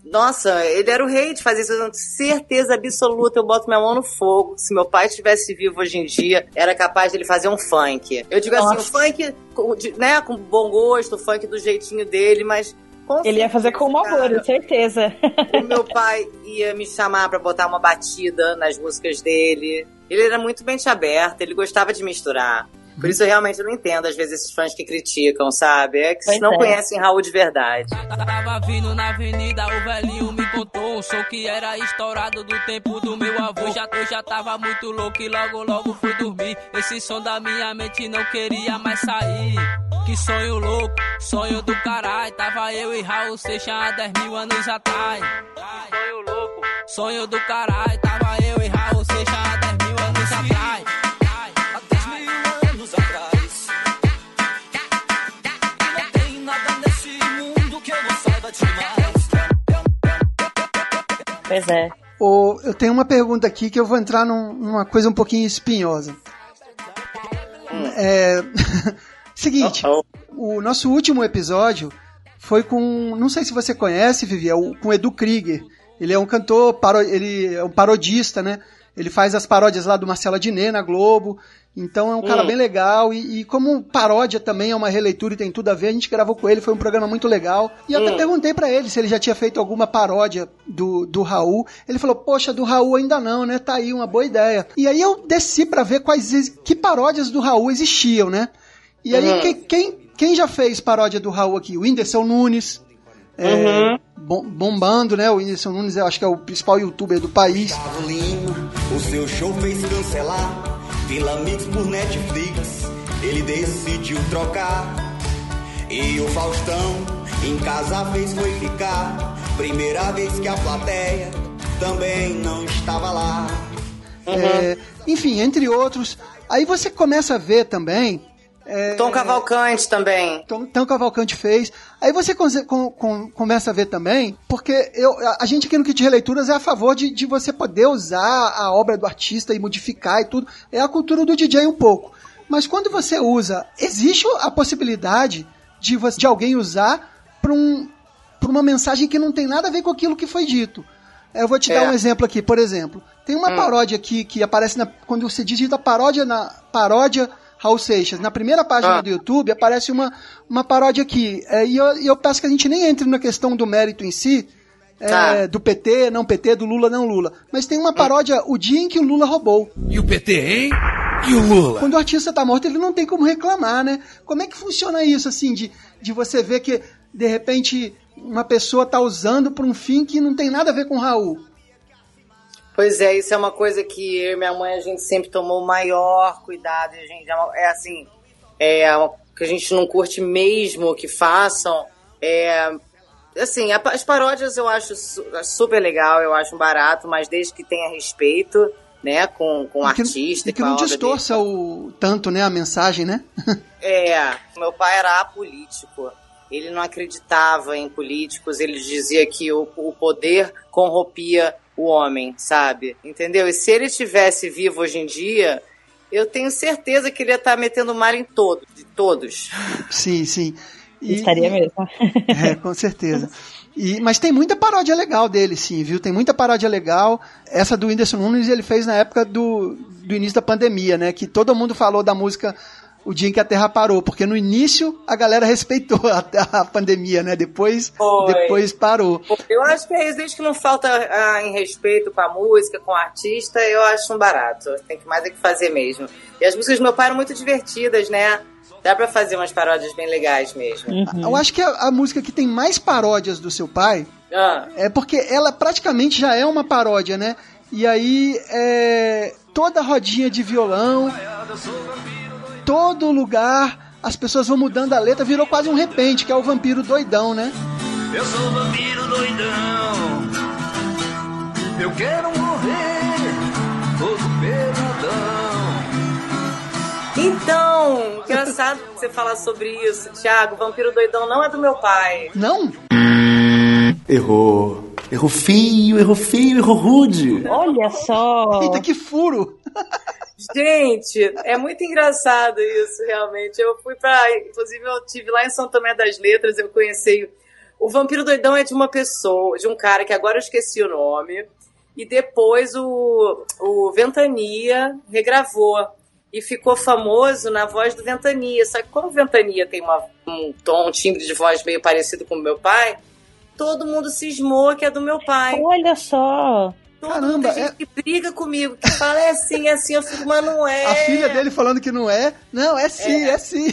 Speaker 5: nossa, ele era o rei de fazer isso. Eu tenho certeza absoluta. Eu boto minha mão no fogo. Se meu pai estivesse vivo hoje em dia, era capaz de ele fazer um funk. Eu digo assim,
Speaker 3: Nossa.
Speaker 5: o funk, com- de- né, com bom gosto, o funk do jeitinho dele, mas. com
Speaker 3: Ele ia fazer com mau gosto, certeza.
Speaker 5: o meu pai ia me chamar pra botar uma batida nas músicas dele. Ele era muito mente aberta, ele gostava de misturar. Por isso eu realmente não entendo, às vezes, esses fãs que criticam, sabe? É que
Speaker 3: Pois
Speaker 5: não
Speaker 3: é.
Speaker 5: conhecem Raul de verdade.
Speaker 17: Tava vindo na avenida, o velhinho me contou um show que era estourado do tempo do meu avô. Já, eu já tava muito louco e logo, logo fui dormir. Esse som da minha mente não queria mais sair. Que sonho louco, sonho do caralho. Tava eu e Raul Seixas há 10 mil anos atrás. Sonho louco, sonho do caralho. Tava eu e Raul Seixas há 10 mil
Speaker 3: Pois é.
Speaker 1: Ô, eu tenho uma pergunta aqui que eu vou entrar num- numa coisa um pouquinho espinhosa. É, seguinte, o nosso último episódio foi com, não sei se você conhece, Vivi, é o, com o Edu Krieger. Ele é um cantor, paro, ele é um parodista, né? Ele faz as paródias lá do Marcelo Adnet na Globo. Então é um cara
Speaker 22: Hum.
Speaker 1: bem legal. E, e como paródia também é uma releitura e tem tudo a ver, a gente gravou com ele, foi um programa muito legal. E eu até
Speaker 22: Hum.
Speaker 1: perguntei pra ele se ele já tinha feito alguma paródia do, do Raul. Ele falou, poxa, do Raul ainda não, né? Tá aí uma boa ideia. E aí eu desci pra ver quais que paródias do Raul existiam, né? E aí
Speaker 22: Uhum.
Speaker 1: quem, quem, quem já fez paródia do Raul aqui? O Whindersson Nunes. é,
Speaker 22: Uhum.
Speaker 1: bom- bombando, né? O Whindersson Nunes, eu acho que é o principal youtuber do país.
Speaker 9: Lima, o seu show fez cancelar. Vila Mix por Netflix, ele decidiu trocar. E o Faustão, em casa fez foi ficar. Primeira vez que a plateia também não estava lá.
Speaker 1: É, enfim, entre outros. Aí você começa a ver também. É,
Speaker 5: Tom Cavalcante também.
Speaker 1: Tom, Tom Cavalcante fez. Aí você com- com- começa a ver também, porque eu, a, gente aqui no Kit Releituras é a favor de, de você poder usar a obra do artista e modificar e tudo. É a cultura do DJ um pouco. Mas quando você usa, existe a possibilidade de, você, de alguém usar para um, pra uma mensagem que não tem nada a ver com aquilo que foi dito. Eu vou te
Speaker 22: É.
Speaker 1: dar um exemplo aqui, por exemplo. Tem uma
Speaker 22: Hum.
Speaker 1: paródia aqui que aparece na, quando você digita paródia na paródia Raul Seixas. Na primeira página
Speaker 22: Ah.
Speaker 1: do YouTube aparece uma, uma paródia aqui. É, e, eu, eu peço que a gente nem entre na questão do mérito em si, é,
Speaker 22: Tá.
Speaker 1: do PT, não PT, do Lula, não Lula. Mas tem uma paródia, o dia em que o Lula roubou.
Speaker 22: E o PT, hein? E o Lula?
Speaker 1: Quando o artista tá morto, ele não tem como reclamar, né? Como é que funciona isso, assim, de, de você ver que, de repente, uma pessoa tá usando pra um fim que não tem nada a ver com o Raul?
Speaker 5: Pois é, isso é uma coisa que eu e minha mãe a gente sempre tomou o maior cuidado. A gente, é é assim, é que a gente não curte mesmo que façam. É, assim, as paródias eu acho su- super legal, eu acho barato, mas desde que tenha respeito, né, com, com o
Speaker 1: que,
Speaker 5: artista
Speaker 1: e que não distorça o, tanto, né, a mensagem, né?
Speaker 5: É, meu pai era apolítico. Ele não acreditava em políticos, ele dizia que o, o poder corrompia o homem, sabe? Entendeu? E se ele estivesse vivo hoje em dia, eu tenho certeza que ele ia estar metendo mal em todos, de todos.
Speaker 1: Sim, sim. E-
Speaker 3: Estaria mesmo.
Speaker 1: É, com certeza. E, mas tem muita paródia legal dele, sim, viu? Tem muita paródia legal. Essa do Whindersson Nunes ele fez na época do, do início da pandemia, né? Que todo mundo falou da música O Dia em que a Terra Parou, porque no início a galera respeitou a, a pandemia, né? Depois,
Speaker 5: Foi.
Speaker 1: depois parou.
Speaker 5: Eu acho que é isso, desde que não falta ah, em respeito com a música, com o artista, eu acho um barato. Tem que mais é que fazer mesmo. E as músicas do meu pai eram muito divertidas, né? Dá pra fazer umas paródias bem legais mesmo.
Speaker 1: Eu acho que a, a música que tem mais paródias do seu pai
Speaker 5: Ah.
Speaker 1: é porque ela praticamente já é uma paródia, né? E aí é, toda rodinha de violão, todo lugar, as pessoas vão mudando a letra, virou quase um repente, que é o vampiro doidão, né?
Speaker 22: Eu sou vampiro doidão. Eu quero morrer todo peladão.
Speaker 5: Então, engraçado que você falar sobre isso, Thiago. Vampiro Doidão não é do meu pai.
Speaker 1: Não?
Speaker 23: Errou. Errou feio, errou feio, errou rude.
Speaker 3: Olha só.
Speaker 1: Eita, que furo!
Speaker 5: Gente, é muito engraçado isso, realmente. Eu fui pra. Inclusive, eu tive lá em São Tomé das Letras, eu conheci. O Vampiro Doidão é de uma pessoa, de um cara que agora eu esqueci o nome. E depois o, o Ventania regravou. E ficou famoso na voz do Ventania. Só que como o Ventania tem uma, um tom, um timbre de voz meio parecido com o meu pai, todo mundo cismou que é do meu pai.
Speaker 3: Olha só.
Speaker 5: Todo
Speaker 1: Caramba,
Speaker 5: mundo tem
Speaker 1: é-
Speaker 5: gente que briga comigo, que fala é assim, é assim, eu fico, mas não é.
Speaker 1: A filha dele falando que não é. Não, é sim, é, sim.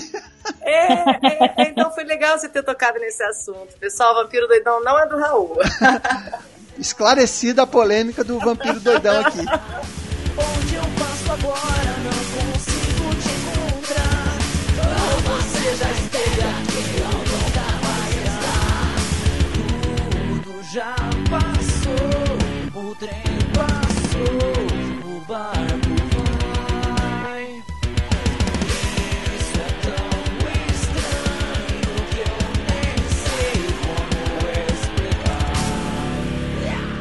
Speaker 5: É, é, é, então foi legal você ter tocado nesse assunto. Pessoal, Vampiro Doidão não é do Raul.
Speaker 1: Esclarecida a polêmica do vampiro doidão aqui.
Speaker 22: Onde eu passo agora não consigo te encontrar. Ou você já esteve aqui ou nunca mais está. Tudo já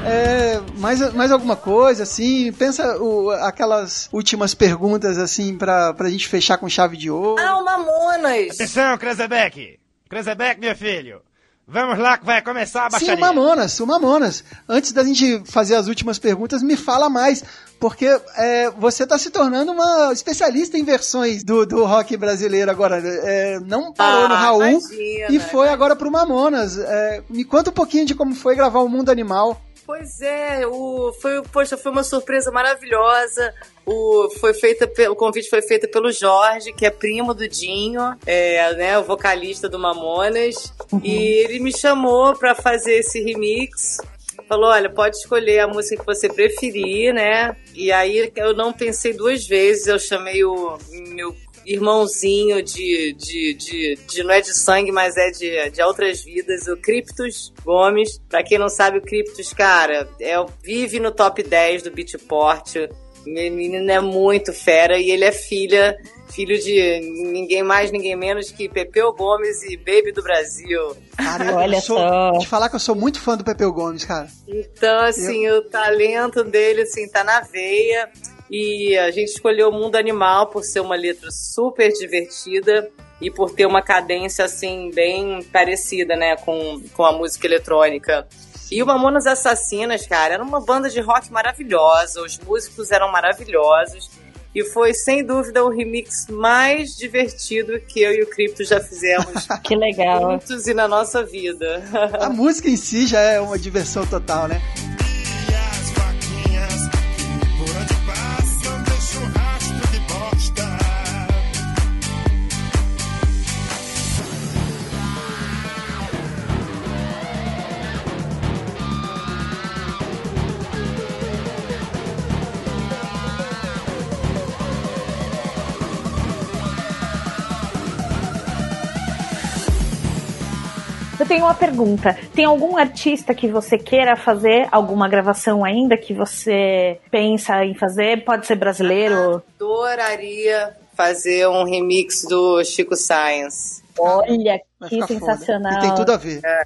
Speaker 22: É,
Speaker 1: Mais, mais alguma coisa, assim? Pensa o- aquelas últimas perguntas, assim, pra, pra gente fechar com chave de ouro.
Speaker 5: Ah, o Mamonas!
Speaker 24: Atenção, Krezebeck! Krezebeck, meu filho! Vamos lá que vai começar a
Speaker 1: Sim,
Speaker 24: baixaria.
Speaker 1: o Mamonas, o Mamonas. Antes da gente fazer as últimas perguntas, me fala mais, porque é, você está se tornando uma especialista em versões do, do rock brasileiro agora. É, não parou
Speaker 5: Ah,
Speaker 1: no Raul
Speaker 5: imagina,
Speaker 1: e foi agora pro Mamonas. É, me conta um pouquinho de como foi gravar o Mundo Animal.
Speaker 5: Pois é, o, foi, poxa, foi uma surpresa maravilhosa. O, foi feita, o convite foi feito pelo Jorge, que é primo do Dinho, é, né, o vocalista do Mamonas. E ele me chamou pra fazer esse remix. Falou, olha, pode escolher a música que você preferir, né? E aí eu não pensei duas vezes, eu chamei o meu irmãozinho de, de, de, de- não é de sangue, mas é de, de outras vidas, o Criptos Gomes. Pra quem não sabe, o Criptos, cara, é, o- vive no top 10 do Beatport. Menino é muito fera e ele é filha, filho de ninguém mais, ninguém menos que Pepeu Gomes e Baby do Brasil.
Speaker 1: Cara, eu, eu sou, Te falar que eu sou muito fã do Pepeu Gomes, cara.
Speaker 5: Então, assim, o talento dele, assim, tá na veia. E a gente escolheu o Mundo Animal por ser uma letra super divertida e por ter uma cadência, assim, bem parecida, né, com, com a música eletrônica. E o Mamonas Assassinas, cara, era uma banda de rock maravilhosa, os músicos eram maravilhosos. E foi, sem dúvida, o remix mais divertido que eu e o Cripto já fizemos
Speaker 3: Que legal.
Speaker 5: juntos e na nossa vida.
Speaker 1: A música em si já é uma diversão total, né?
Speaker 3: Eu tenho uma pergunta. Tem algum artista que você queira fazer alguma gravação ainda que você pensa em fazer? Pode ser brasileiro?
Speaker 5: Adoraria fazer um remix do Chico Science.
Speaker 3: Olha, que sensacional.
Speaker 1: E tem tudo a ver.
Speaker 5: É,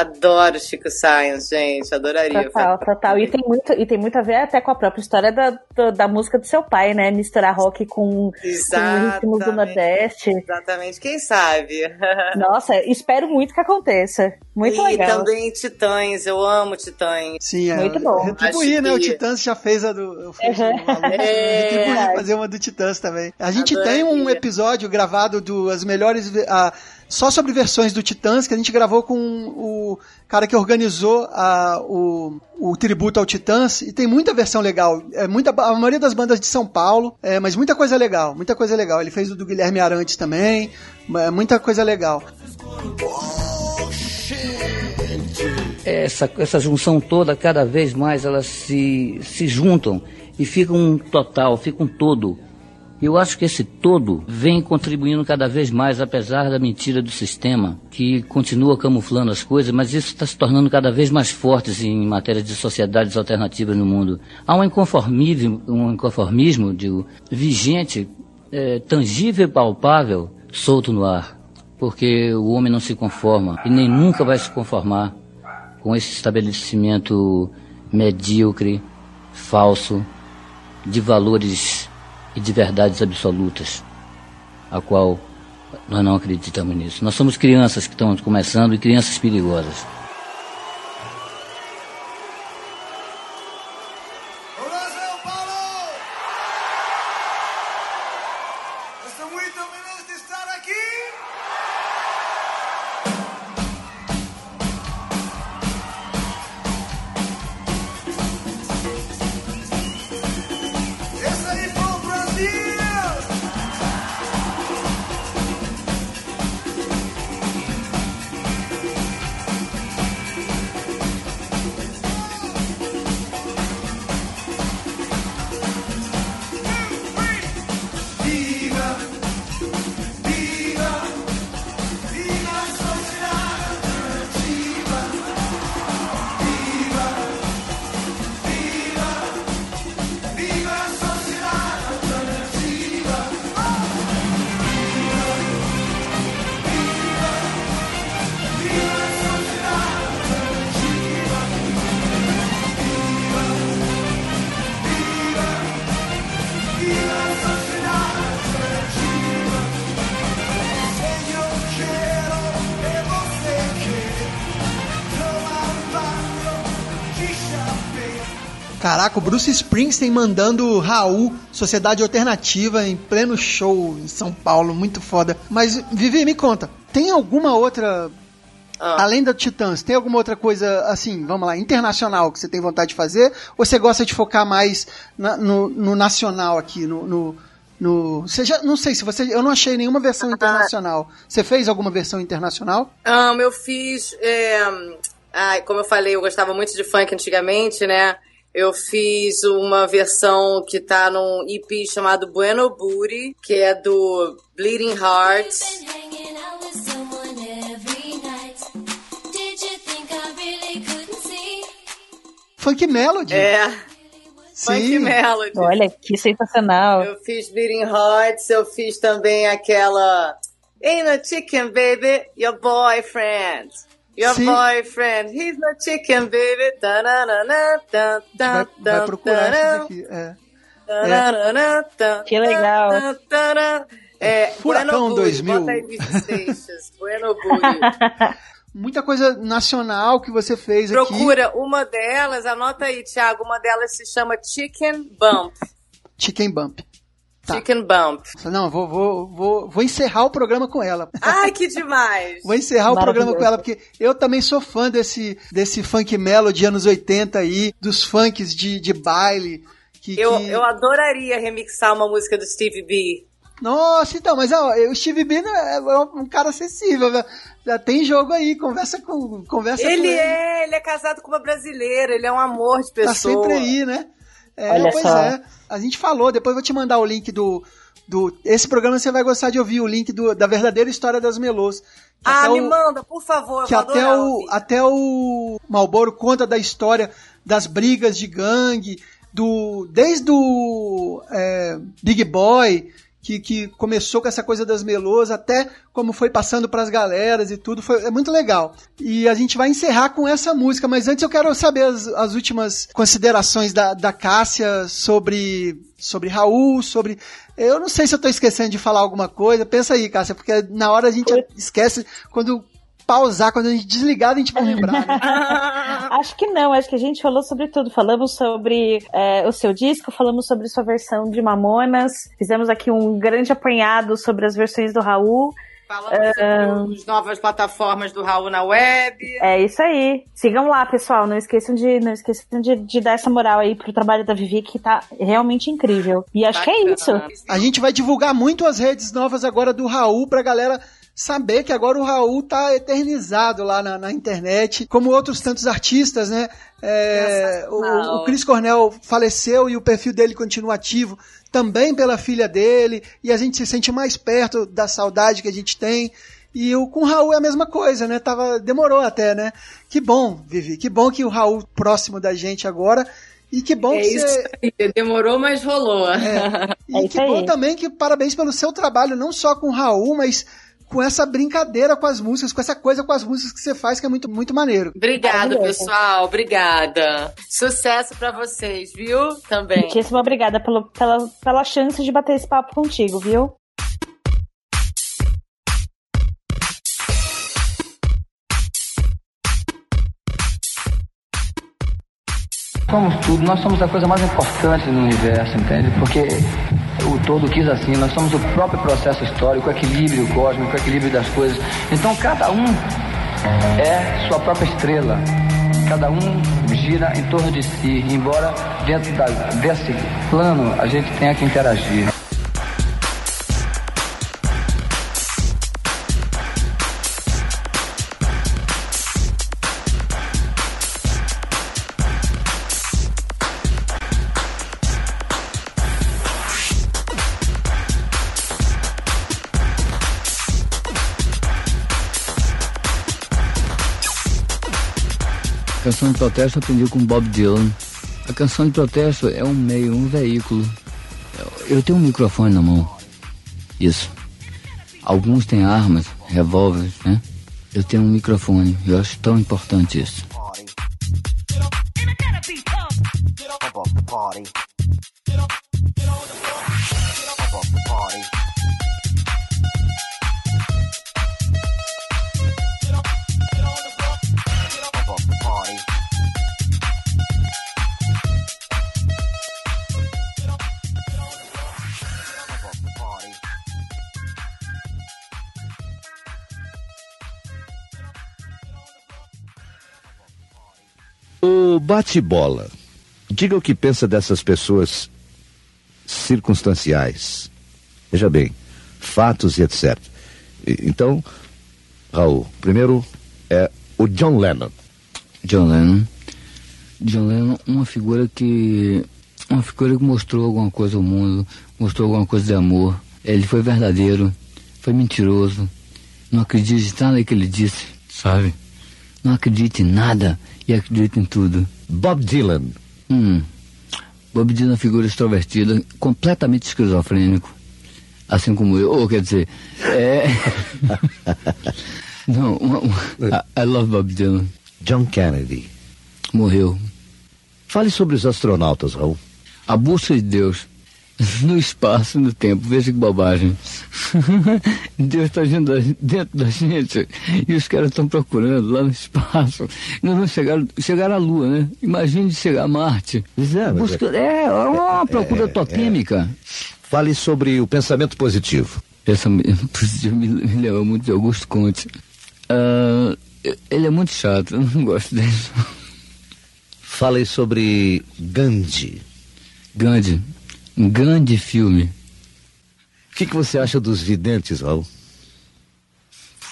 Speaker 5: adoro Chico Science, gente. Adoraria.
Speaker 3: Total, total. E tem, muito, e tem muito a ver até com a própria história da, da, da música do seu pai, né? Misturar rock com, com ritmos do Nordeste.
Speaker 5: Exatamente. Quem sabe?
Speaker 3: Nossa, espero muito que aconteça. Muito
Speaker 5: e
Speaker 3: legal.
Speaker 5: também Titãs. Eu amo Titãs.
Speaker 1: Sim, é.
Speaker 3: Muito bom.
Speaker 1: Retribuir,
Speaker 5: Acho
Speaker 1: né? O
Speaker 5: que-
Speaker 1: Titãs já fez a do. Eu fiz
Speaker 3: Uhum.
Speaker 1: o Maluco,
Speaker 5: É.
Speaker 1: Retribuir fazer uma do Titãs também. A gente tem um
Speaker 5: Adoraria.
Speaker 1: episódio gravado do as melhores. a- só sobre versões do Titãs que a gente gravou com o cara que organizou a- o, o tributo ao Titãs e tem muita versão legal. É muita, a maioria das bandas de São Paulo, é, mas muita coisa legal, muita coisa legal. Ele fez o do Guilherme Arantes também, é, muita coisa legal.
Speaker 25: essa, essa junção toda, cada vez mais elas se, se juntam e ficam um total, ficam um todo. Eu acho que esse todo vem contribuindo cada vez mais, apesar da mentira do sistema, que continua camuflando as coisas, mas isso está se tornando cada vez mais forte em matéria de sociedades alternativas no mundo. Há um inconformismo, um inconformismo digo, vigente, é, tangível e palpável, solto no ar. Porque o homem não se conforma e nem nunca vai se conformar com esse estabelecimento medíocre, falso, de valores e de verdades absolutas, a qual nós não acreditamos nisso. Nós somos crianças que estão começando e crianças perigosas.
Speaker 1: Caraca, o Bruce Springsteen mandando Raul, Sociedade Alternativa, em pleno show em São Paulo, muito foda. Mas, Vivi, me conta, tem alguma outra.
Speaker 5: Ah.
Speaker 1: Além da Titãs, tem alguma outra coisa, assim, vamos lá, internacional que você tem vontade de fazer? Ou você gosta de focar mais na- no, no nacional aqui, no. no, no- você já, não sei se você. Eu não achei nenhuma versão internacional. Você fez alguma versão internacional?
Speaker 5: Amo, eu fiz. é, ai, como eu falei, eu gostava muito de funk antigamente, né? Eu fiz uma versão que tá num EP chamado Bueno Booty, que é do Bleeding Hearts.
Speaker 1: Funk Melody?
Speaker 5: É.
Speaker 1: Sim.
Speaker 5: Funk Melody.
Speaker 3: Olha, que sensacional.
Speaker 5: Eu fiz Bleeding Hearts, eu fiz também aquela Ain't a chicken, baby, your boyfriend. Your
Speaker 1: Sim.
Speaker 5: boyfriend, he's no chicken, baby. Tananana, tan, tan,
Speaker 1: Vai, vai procurar isso aqui. É.
Speaker 5: tananana, tan,
Speaker 3: Que legal.
Speaker 5: É,
Speaker 1: Furacão
Speaker 5: Bueno Booty,
Speaker 1: 2000.
Speaker 5: Bota aí Vicky Seixas, Bueno.
Speaker 1: Muita coisa nacional que você fez aqui.
Speaker 5: Procura uma delas, anota aí, Thiago, uma delas se chama Chicken Bump.
Speaker 1: Chicken Bump. Tá.
Speaker 5: Chicken Bump.
Speaker 1: Não, vou, vou, vou, vou encerrar o programa com ela.
Speaker 5: Ai, que demais!
Speaker 1: Vou encerrar o programa com ela, porque eu também sou fã desse, desse funk melody anos 80 aí, dos funks de, de baile. Que,
Speaker 5: Eu,
Speaker 1: que-
Speaker 5: eu adoraria remixar uma música do Stevie B.
Speaker 1: Nossa, então, mas ó, o Steve B é é um cara acessível, né? já tem jogo aí, conversa com, conversa com
Speaker 5: Ele
Speaker 1: ele.
Speaker 5: é, ele é casado com uma brasileira, ele é um amor de pessoa.
Speaker 1: Tá sempre aí, né? É,
Speaker 3: Olha
Speaker 1: pois
Speaker 3: só.
Speaker 1: é. A gente falou, depois eu vou te mandar o link do. do esse programa você vai gostar de ouvir o link do, da verdadeira história das melôs.
Speaker 5: Ah, me
Speaker 1: o-
Speaker 5: manda, por favor,
Speaker 1: que até
Speaker 5: adorar
Speaker 1: o, até o Malboro conta da história das brigas de gangue, do desde o é, Big Boy, que, que começou com essa coisa das melôs, até como foi passando pras galeras e tudo, foi, é muito legal. E a gente vai encerrar com essa música, mas antes eu quero saber as, as últimas considerações da, da Cássia sobre, sobre Raul, sobre... Eu não sei se eu tô esquecendo de falar alguma coisa, pensa aí, Cássia, porque na hora a gente esquece, quando pausar, quando a gente desligar, a gente vai lembrar, né?
Speaker 3: Acho que não, acho que a gente falou sobre tudo. Falamos sobre é, o seu disco, falamos sobre sua versão de Mamonas, fizemos aqui um grande apanhado sobre as versões do Raul.
Speaker 5: Falamos sobre as novas plataformas do Raul na web.
Speaker 3: É isso aí. Sigam lá, pessoal. Não esqueçam de, não esqueçam de, de dar essa moral aí pro trabalho da Vivi, que tá realmente incrível. E acho que é isso.
Speaker 1: A gente vai divulgar muito as redes novas agora do Raul pra galera saber que agora o Raul tá eternizado lá na, na internet, como outros tantos artistas, né? É, o, o Chris Cornell faleceu e o perfil dele continua ativo também pela filha dele, e a gente se sente mais perto da saudade que a gente tem. E o com o Raul é a mesma coisa, né? Tava, demorou até, né? Que bom, Vivi, que bom que o Raul próximo da gente agora. E que bom
Speaker 5: É
Speaker 1: que
Speaker 5: isso
Speaker 1: você.
Speaker 5: aí, demorou, mas rolou.
Speaker 1: E que bom também que parabéns pelo seu trabalho, não só com o Raul, mas com essa brincadeira com as músicas, com essa coisa com as músicas que você faz, que é muito, muito maneiro.
Speaker 5: Obrigada, pessoal. Obrigada. Sucesso pra vocês, viu? Também.
Speaker 3: Muitíssimo obrigada pelo, pela, pela chance de bater esse papo contigo, viu?
Speaker 19: Somos tudo, nós somos a coisa mais importante no universo, entende? Porque o todo quis assim, nós somos o próprio processo histórico, o equilíbrio cósmico, o equilíbrio das coisas. Então cada um é sua própria estrela. Cada um gira em torno de si, embora dentro da, desse plano a gente tenha que interagir.
Speaker 26: Canção de protesto aprendi com Bob Dylan. A canção de protesto é um meio, um veículo. Eu- Eu tenho um microfone na mão. Isso. Alguns têm armas, revólveres, né? Eu tenho um microfone. Eu acho tão importante isso.
Speaker 27: Bate-bola. Diga o que pensa dessas pessoas circunstanciais. Veja bem, fatos e etc. Então, Raul, primeiro é o John Lennon.
Speaker 19: John Lennon. John Lennon, uma figura que. Uma figura que mostrou alguma coisa ao mundo, mostrou alguma coisa de amor. Ele foi verdadeiro, foi mentiroso. Não acredite em nada que ele disse, sabe? Não acredite em nada e acredite em tudo.
Speaker 27: Bob Dylan.
Speaker 19: Hum. Bob Dylan é uma figura extrovertida, completamente esquizofrênico. Assim como eu. Ou quer dizer, é. Não, uma, uma, I, I love Bob Dylan.
Speaker 27: John Kennedy.
Speaker 19: Morreu.
Speaker 27: Fale sobre os astronautas, Raul.
Speaker 19: A busca de Deus. No espaço, no tempo. Veja que bobagem. Deus está agindo dentro da gente. E os caras estão procurando lá no espaço. Nós vamos chegar, chegar à Lua, né? Imagine chegar a Marte.
Speaker 27: é,
Speaker 19: Busca- é, é uma procura totímica.
Speaker 27: Fale sobre o pensamento positivo.
Speaker 19: Pensamento positivo me, me lembra muito de Augusto Conte. Ah, ele é muito chato, eu não gosto dele.
Speaker 27: Fale sobre Gandhi.
Speaker 19: Gandhi. Um grande filme.
Speaker 27: O que, que você acha dos videntes, Raul?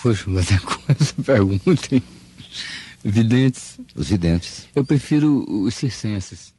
Speaker 19: Poxa, mas é coisa, pergunta, hein? Videntes.
Speaker 27: Os videntes.
Speaker 19: Eu prefiro os circenses.